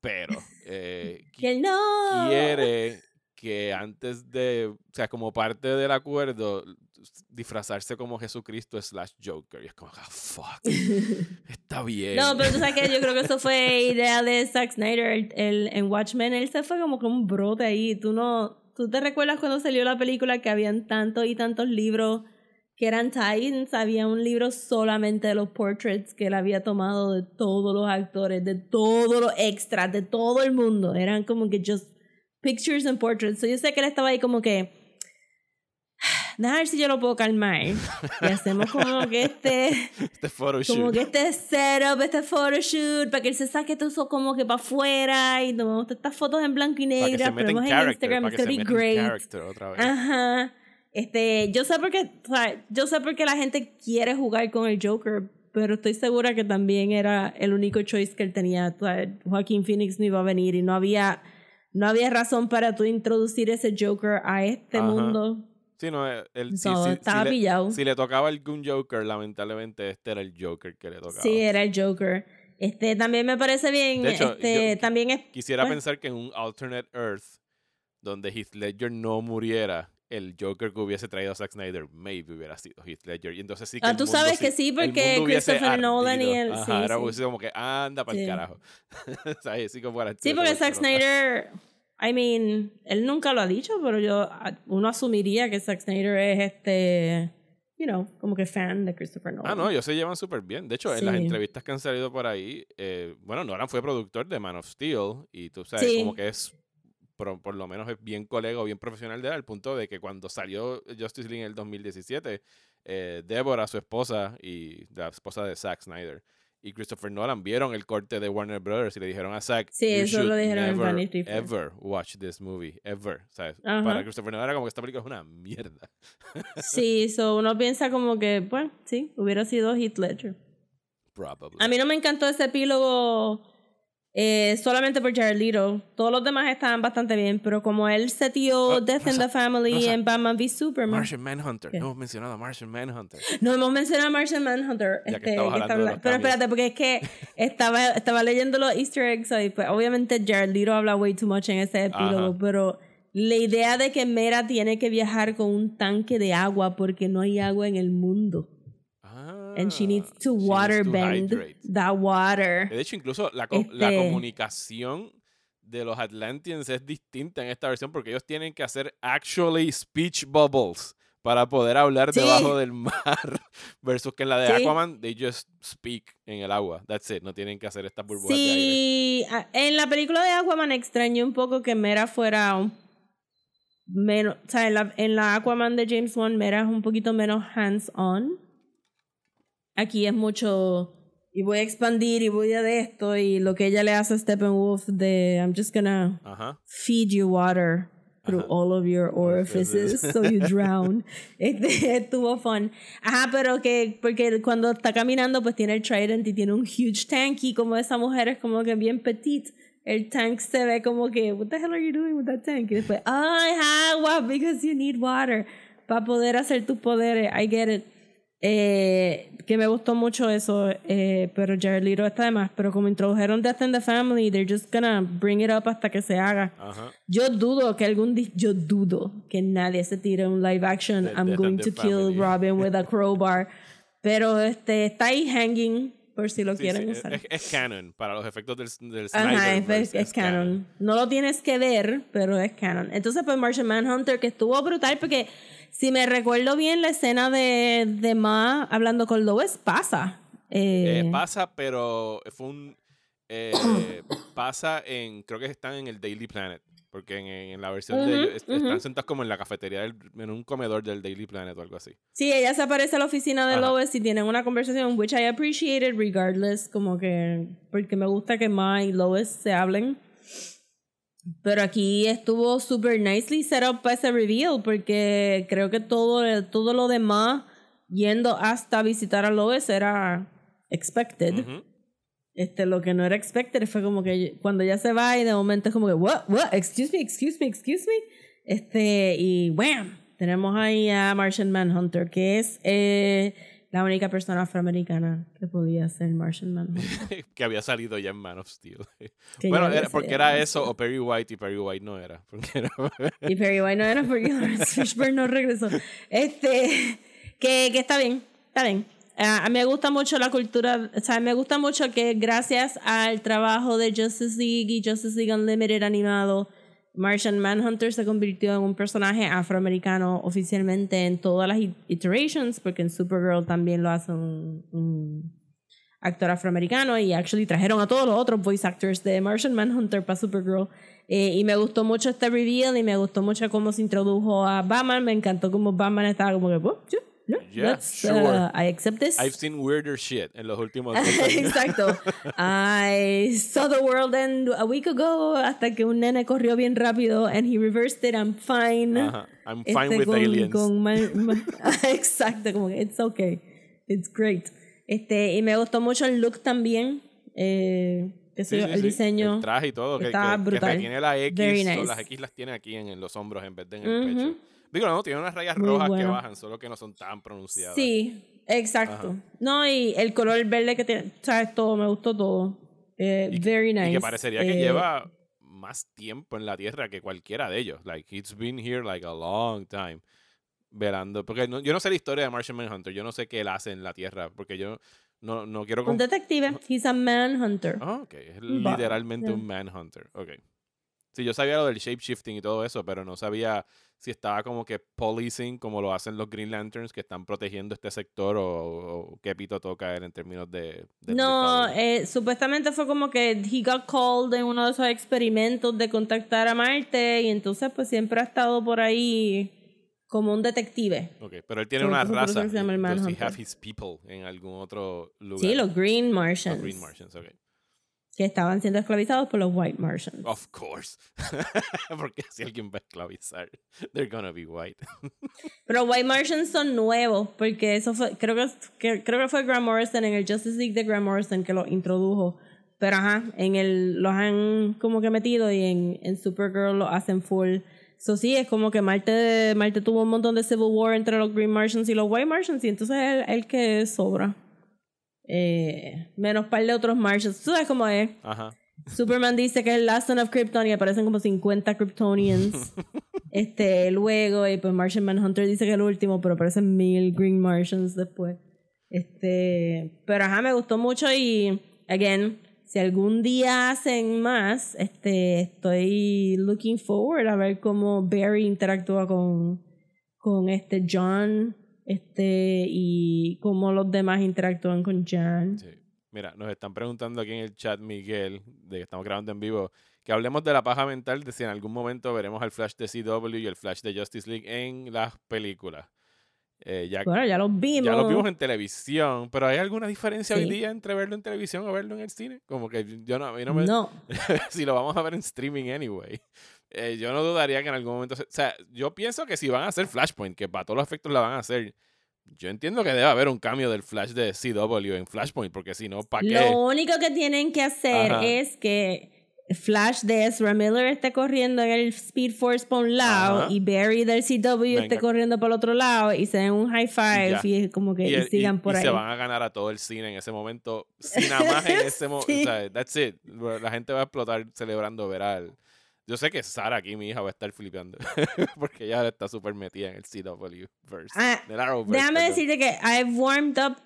pero eh, Que no. quiere que antes de, o sea, como parte del acuerdo, disfrazarse como Jesucristo slash Joker. Y es como, ah, fuck, está bien. No, pero tú sabes que yo creo que eso fue idea de Zack Snyder el, el- en Watchmen. Él se fue como con un brote ahí. Tú no. ¿Tú te recuerdas cuando salió la película que habían tantos y tantos libros que eran Titans? Había un libro solamente de los portraits que él había tomado de todos los actores, de todos los extras, de todo el mundo. Eran como que just pictures and portraits. So yo sé que él estaba ahí como que. Déjame ver si yo lo puedo calmar. Y hacemos como que este este photoshoot. como que este setup, este photoshoot, para que él se saque todo eso como que para afuera y tomamos todas estas fotos en blanco y para que negro, se meta en Instagram, para que se great. character otra vez. Ajá. Este, yo sé porque, o sea, yo sé porque la gente quiere jugar con el Joker, pero estoy segura que también era el único choice que él tenía. O sea, Joaquín Phoenix no iba a venir y no había, no había razón para tú introducir ese Joker a este Ajá. mundo. Sí, no, eh, el, si, So, si- si estaba le, pillado. si le tocaba algún Joker, lamentablemente este era el Joker que le tocaba. Sí, era el Joker. Este también me parece bien. De hecho, este yo también es. Quisiera Bueno. pensar que en un alternate Earth donde Heath Ledger no muriera, el Joker que hubiese traído a Zack Snyder maybe hubiera sido Heath Ledger. Y entonces sí que Ah, tú mundo sabes que sí, porque Christopher Nolan y él- sí, era sí. como que anda para el Sí. carajo. ¿Sabes? Sí, como Sí, porque Zack Snyder. I mean, él nunca lo ha dicho, pero yo. a- Uno asumiría que Zack Snyder es este. You know, como que fan de Christopher Nolan. Ah, no, ellos se llevan súper bien. De hecho, en las entrevistas que han salido por ahí, eh, bueno, Nolan fue productor de Man of Steel y tú sabes, Sí. como que es, por, por lo menos es bien colega o bien profesional de él, al punto de que cuando salió Justice League en el 2017, eh, Deborah, su esposa y la esposa de Zack Snyder, y Christopher Nolan vieron el corte de Warner Brothers y le dijeron a Zack, Sí, "You eso lo dijeron en never, Vanity Fair". ever watch this movie, ever. ¿sabes? Para Christopher Nolan era como que esta película es una mierda. Sí, so uno piensa como que, bueno, sí, hubiera sido Heath Ledger. Probably. A mí no me encantó ese epílogo eh, solamente por Jared Leto. Todos los demás estaban bastante bien, pero como él se dio Ah, Death in the Family en Batman v Superman. Martian Manhunter. ¿Qué? No hemos mencionado a Martian Manhunter. No hemos mencionado a Martian Manhunter. Ya que este, hablando de los pero espérate, porque es que estaba, estaba leyendo los Easter eggs y pues obviamente Jared Leto habla way too much en ese epílogo, Ajá. pero la idea de que Mera tiene que viajar con un tanque de agua porque no hay agua en el mundo. And she needs to needs water to bend hydrate. that water. De hecho, incluso la, co- la Este- comunicación de los Atlanteans es distinta en esta versión porque ellos tienen que hacer actually speech bubbles para poder hablar Sí. debajo del mar versus que en la de Sí. Aquaman they just speak en el agua. That's it, no tienen que hacer estas burbujas de aire. Sí, en la película de Aquaman extrañé un poco que Mera fuera un menos, o sea, en la, en la Aquaman de James Wan Mera es un poquito menos hands-on. Aquí es mucho y voy a expandir y voy a de esto y lo que ella le hace a Steppenwolf de I'm just gonna Ajá. feed you water. through all of your orifices so you drown. Este, estuvo fun. Ajá, pero que, porque cuando está caminando, pues tiene el trident y tiene un huge tank y como esa mujer es como que bien petite. El tank se ve como que, what the hell are you doing with that tank? Y después, ah, agua, because you need water. Para poder hacer tus poderes. I get it. Eh, que me gustó mucho eso, eh, pero Jared Leto está de más. Pero como introdujeron Death in the Family, they're just gonna bring it up hasta que se haga. Ajá. Yo dudo que algún di- yo dudo que nadie se tire un live action. I'm Death going to kill Family. Robin with a crowbar. Pero este está ahí hanging por si lo Sí, quieren sí, es, usar. es- es canon para los efectos del, del Ajá, es, Snyderverse, es canon. No lo tienes que ver, pero es canon. Entonces, pues Martian Manhunter, que estuvo brutal, porque si me recuerdo bien, la escena de, de Ma hablando con Lois pasa. Eh, Eh, pasa, pero fue un. eh, pasa en. Creo que están en el Daily Planet. Porque en, en la versión de Ujú, ellos est- ujú. están sentados como en la cafetería, del- en un comedor del Daily Planet o algo así. Sí, ella se aparece a la oficina de Ajá. Lois y tienen una conversación, which I appreciated regardless, como que, porque me gusta que Ma y Lois se hablen. Pero aquí estuvo super nicely set up para ese reveal, porque creo que todo, todo lo demás yendo hasta visitar a Lois era expected. Ujú. Este, lo que no era expected fue como que cuando ya se va y de momento es como que, what, what, excuse me, excuse me, excuse me. Este, y wham, tenemos ahí a Martian Manhunter, que es eh, la única persona afroamericana que podía ser Martian Manhunter. que había salido ya en Man of Steel. Bueno, era, porque era eso o Perry White y Perry White no era. Era Y Perry White no era porque Lawrence Fishburne no regresó. Este, que, que está bien, está bien. Mí me gusta mucho la cultura, o sea, me gusta mucho que gracias al trabajo de Justice League y Justice League Unlimited animado, Martian Manhunter se convirtió en un personaje afroamericano oficialmente en todas las iterations, porque en Supergirl también lo hace un, un actor afroamericano y actually trajeron a todos los otros voice actors de Martian Manhunter para Supergirl. Eh, y me gustó mucho este reveal y me gustó mucho cómo se introdujo a Batman. Me encantó cómo Batman estaba como que, "Oh, yeah, yeah, Yeah, let's, sure. uh, I accept this. I've seen weirder shit en los últimos años. Exacto. I saw the world end a week ago hasta que un nene corrió bien rápido and he reversed it. I'm fine. Ajá. I'm fine Este, with con- aliens. con ma- ma- Exacto, como que it's okay. It's great. Este, y me gustó mucho el look también. Eh, Sí, sí, el sí. diseño. El traje y todo. Que, está que, que brutal. retiene la X. Nice. las X las tiene aquí en, en los hombros en vez de en el Ujú. pecho. Digo, no, tiene unas rayas Muy rojas que bueno. bajan, solo que no son tan pronunciadas. Sí, exacto. No, y el color verde que tiene, sabes, todo, me gustó todo. Eh, Y- very nice. Y que parecería que Eh, lleva más tiempo en la Tierra que cualquiera de ellos. Like, it's been here like a long time. Velando. Porque no- yo no sé la historia de Martian Manhunter. Yo no sé qué él hace en la Tierra. Porque yo no, no quiero... Un detective. He's a manhunter. Ah, ok. Es literalmente ya. un Manhunter. Ok. Sí, yo sabía lo del shapeshifting y todo eso, pero no sabía si estaba como que policing, como lo hacen los Green Lanterns, que están protegiendo este sector, o, o qué pito toca él en términos de... de- de No, power. eh, supuestamente fue como que he got called en uno de esos experimentos de contactar a Marte y entonces pues siempre ha estado por ahí como un detective. Ok, pero él tiene una raza. se llama el Does he have his people en algún otro lugar? Sí, los Green Los Martians. Green Martians, ok. Que estaban siendo esclavizados por los White Martians. Of course. Porque si alguien va a esclavizar, they're gonna be white. Pero White Martians son nuevos, porque eso fue, creo que, que- creo que fue Grant Morrison en el Justice League de Grant Morrison que los introdujo. Pero ajá, en el, los han como que metido y en, en Supergirl lo hacen full. So sí, es como que Marte, Marte tuvo un montón de Civil War entre los Green Martians y los White Martians, y entonces es el, el que sobra. Eh, menos par de otros Martians. ¿Tú sabes cómo es? Ajá. Superman dice que es el last son of Krypton y aparecen como 50 Kryptonians. este, luego, y pues Martian Manhunter dice que es el último, pero aparecen mil Green Martians después. Este, pero ajá, me gustó mucho y, again, si algún día hacen más, este, estoy looking forward a ver cómo Barry interactúa con, con este John, este, y cómo los demás interactúan con Jan. Sí. Mira, nos están preguntando aquí en el chat, Miguel, de que estamos grabando en vivo, que hablemos de la paja mental de si en algún momento veremos al Flash de CW y el Flash de Justice League en las películas. Eh, ya, Bueno, ya los vimos. ya lo vimos en televisión, pero ¿hay alguna diferencia hoy día entre verlo en televisión o verlo en el cine? Como que yo no, a mí no me... No. si lo vamos a ver en streaming anyway. Eh, yo no dudaría que en algún momento. se- o sea, yo pienso que si van a hacer Flashpoint, que para todos los efectos la van a hacer, yo entiendo que debe haber un cambio del Flash de CW en Flashpoint, porque si no, ¿para qué? Lo único que tienen que hacer Ajá. es que Flash de Ezra Miller esté corriendo en el Speed Force por un lado Ajá. y Barry del CW esté Venga. corriendo por el otro lado y se den un high five ya. y, como que y, y sigan y- por y ahí. se van a ganar a todo el cine en ese momento. Sin nada más en ese momento. Sí. O sea, that's it. La gente va a explotar celebrando ver al. Yo sé que Sara aquí, mi hija, va a estar flipeando. porque ella está súper metida en el CW verse. Ah, Déjame decirte que I've warmed up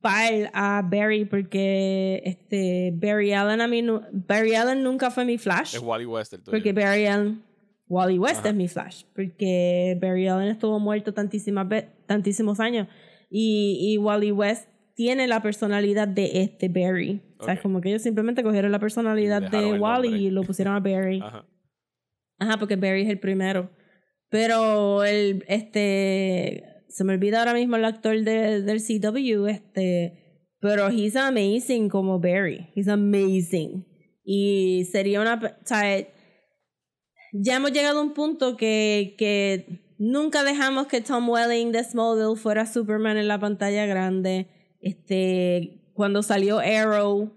pile a Barry porque este Barry Allen a mí Barry Allen nunca fue mi Flash Es Wally West el tuyo. porque Barry Allen Wally West Ajá. es mi Flash porque Barry Allen estuvo muerto tantísimas tantísimos años y, y Wally West tiene la personalidad de este Barry o sea, es Ok. como que ellos simplemente cogieron la personalidad de Wally y lo pusieron a Barry Ajá. Ajá, porque Barry es el primero. Pero el, este, se me olvida ahora mismo el actor de- del CW, este, pero he's amazing como Barry. He's amazing. Y sería una, o sea, ya hemos llegado a un punto que, que nunca dejamos que Tom Welling de Smallville fuera Superman en la pantalla grande. Este, cuando salió Arrow,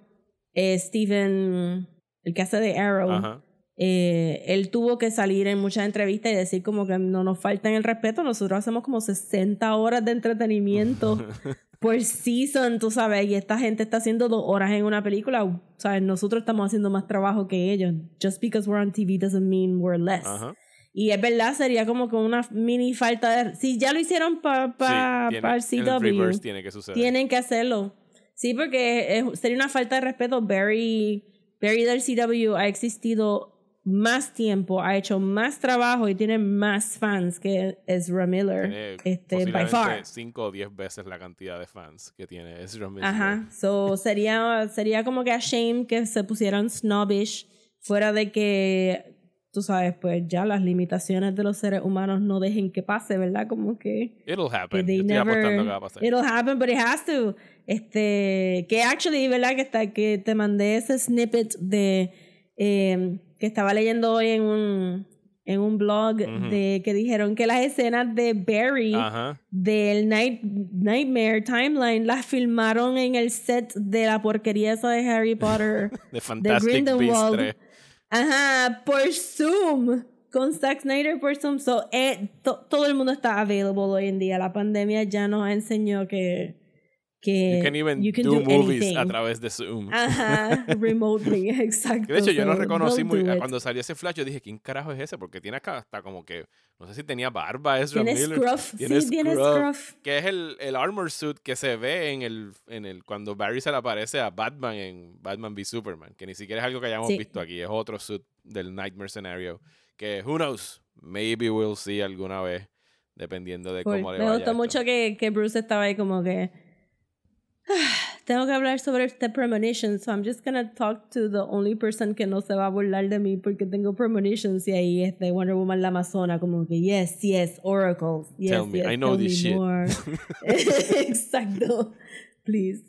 eh, Steven, el que hace de Arrow, Ajá. eh, él tuvo que salir en muchas entrevistas y decir como que no nos faltan el respeto, nosotros hacemos como 60 horas de entretenimiento por season, tú sabes, y esta gente está haciendo dos horas en una película, sabes, nosotros estamos haciendo más trabajo que ellos. Just because we're on TV doesn't mean we're less. Ajá. Y es verdad, sería como que una mini falta de... Si ya lo hicieron para pa, sí, pa CW, tiene que suceder. tienen que hacerlo. Sí, porque es- sería una falta de respeto. Barry, Barry del CW ha existido más tiempo, ha hecho más trabajo y tiene más fans que Ezra Miller. Tiene este, by far. posiblemente 5 o 10 veces la cantidad de fans que tiene Ezra Miller. Ajá. So, sería, sería como que a shame que se pusieran snobbish fuera de que, tú sabes, pues ya las limitaciones de los seres humanos no dejen que pase, ¿verdad? Como que... It'll happen. estoy never- apostando que va a pasar. It'll happen, but it has to. Este, que actually, ¿verdad? Que, está, que te mandé ese snippet de eh, que estaba leyendo hoy en un, en un blog de que dijeron que las escenas de Barry Ajá. del Night, Nightmare Timeline las filmaron en el set de la porquería esa de Harry Potter. De Fantastic Beasts Grindelwald. 3. Ajá, por Zoom. Con Zack Snyder por Zoom. So, eh, to- todo el mundo está available hoy en día. La pandemia ya nos enseñó que. Que You can even you can do, movies anything. a través de Zoom. Ajá, remotely, exacto. De hecho, yo no So, reconocí muy. do. Cuando salió ese flash, yo dije, ¿quién carajo es ese? Porque tiene acá hasta como que. No sé si tenía barba, Ezra Tiene scruff. Tiene sí, tiene scruff. Que es el, el armor suit que se ve en el, en el. Cuando Barry se le aparece a Batman en Batman v Superman. Que ni siquiera es algo que hayamos Sí. visto aquí. Es otro suit del Nightmare Scenario. Que, who knows? Maybe we'll see alguna vez. Dependiendo de Cool. cómo le Me vaya gustó esto. mucho que, que Bruce estaba ahí como que. "Ah, Tengo que hablar sobre este premonition, so I'm just gonna talk to the only person que no se va a burlar de mí porque tengo premonitions y ahí es de Wonder Woman la Amazona como que yes, yes, oracles, yes, Tell me, yes, I know tell this me shit. more. Exacto, please.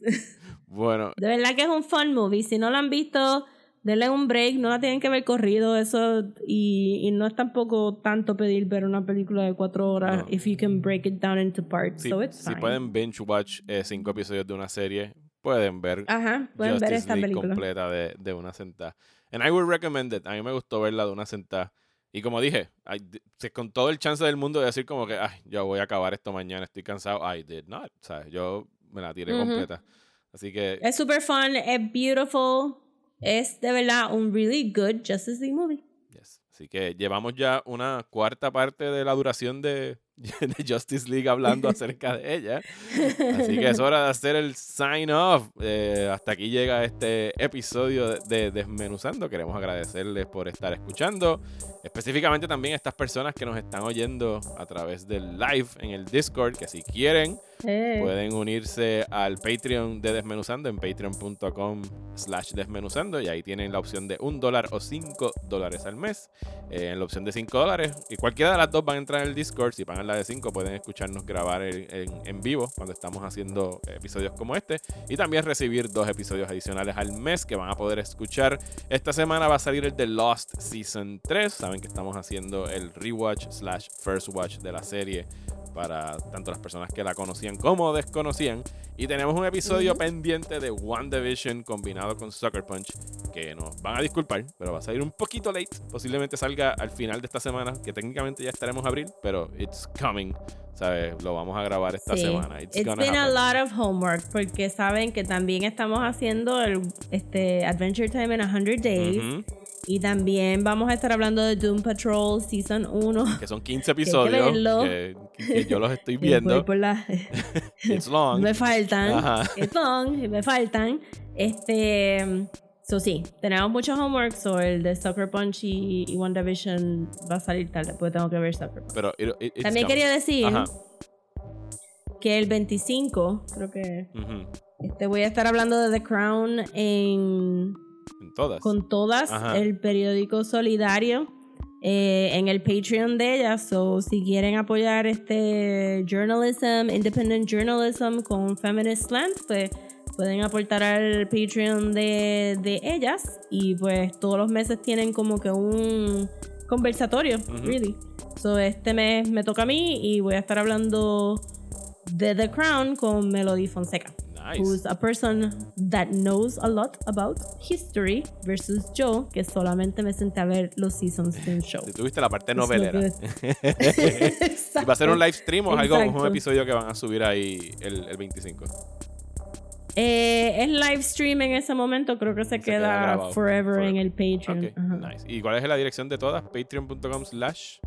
Bueno, De verdad que es un fun movie. Si no lo han visto, denle un break. No la tienen que ver corrido. Eso. Y, y no es tampoco tanto pedir ver una película de cuatro horas. No. If you can break it down into parts. si, so it's si fine. pueden binge watch eh, cinco episodios de una serie, pueden ver Ajá, pueden Justice ver esta League película. completa de, de una sentada. And I would recommend it. A mí me gustó verla de una sentada. Y como dije, I con todo el chance del mundo de decir como que, ay, yo voy a acabar esto mañana, estoy cansado. I did not. ¿sabes? Yo me la tiré completa. Así que, Es super fun, es beautiful. Es de verdad un really good Justice League movie. yes. Así que llevamos ya una cuarta parte de la duración de, de Justice League hablando acerca de ella. Así que es hora de hacer el sign off. Eh, hasta aquí llega este episodio de, de Desmenuzando. Queremos agradecerles por estar escuchando. Específicamente también a estas personas que nos están oyendo a través del live en el Discord. Que si quieren, Eh, pueden unirse al Patreon de Desmenuzando en patreon.com slash desmenuzando. Y ahí tienen la opción de un dólar o cinco dólares al mes. Eh, en la opción de 5 dólares. Y cualquiera de las dos van a entrar en el Discord. Si pagan en la de 5 pueden escucharnos grabar en, en- en vivo cuando estamos haciendo episodios como este y también recibir dos episodios adicionales al mes que van a poder escuchar. Esta semana va a salir el de Lost Season 3. Saben que estamos haciendo el rewatch slash first watch de la serie para tanto las personas que la conocían como desconocían. Y tenemos un episodio pendiente de WandaVision combinado con Sucker Punch que nos van a disculpar, pero va a salir un poquito late. Posiblemente salga al final de esta semana, que técnicamente ya estaremos abril, pero it's coming. ¿Sabes? Lo vamos a grabar esta Sí. semana. It's, It's been a lot of homework porque saben que también estamos haciendo el este Adventure Time in 100 Days y también vamos a estar hablando de Doom Patrol Season 1. Que son 15 episodios verlo. que, que yo los estoy viendo. por la- It's long. me faltan. Ajá. It's long, me faltan. Este. So sí, tenemos muchos homework. So el de Sucker Punch y, y WandaVision va a salir tarde porque tengo que ver Sucker Punch. Pero it- it- También coming. quería decir Ajá. que el 25, creo que ujú, este, voy a estar hablando de The Crown en En todas. con todas Ajá. el periódico solidario eh, en el Patreon de ella. So, si quieren apoyar este journalism, independent journalism con feminist slant, pues pueden aportar al Patreon de, de ellas y pues todos los meses tienen como que un conversatorio, Ujú. really. So, este mes me toca a mí y voy a estar hablando de The Crown con Melody Fonseca Nice. who's a person that knows a lot about history versus yo, que solamente me senté a ver los seasons de un show. Si tuviste la parte novelera. ¿Y va a ser un live stream o es algo, un episodio que van a subir ahí el, el 25? Eh, es live stream en ese momento, creo que se, queda queda, grabado. forever, Forever. en el Patreon. Nice. ¿Y cuál es la dirección de todas? Patreon.com slash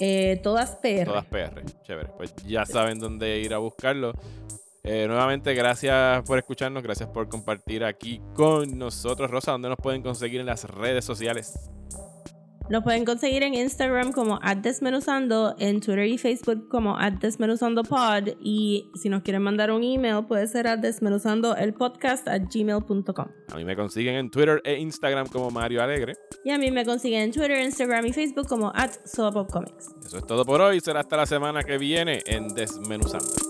Eh, todas PR. todas PR. Chévere. Pues ya saben dónde ir a buscarlo. Eh, nuevamente, gracias por escucharnos, gracias por compartir aquí con nosotros. Rosa, ¿dónde nos pueden conseguir en las redes sociales? Nos pueden conseguir en Instagram como @desmenuzando, en Twitter y Facebook como @desmenuzandopod y si nos quieren mandar un email puede ser a desmenuzandoelpodcast at gmail.com. A mí me consiguen en Twitter e Instagram como Mario Alegre. Y a mí me consiguen en Twitter, Instagram y Facebook como at Comics. Eso es todo por hoy. Será hasta la semana que viene en Desmenuzando.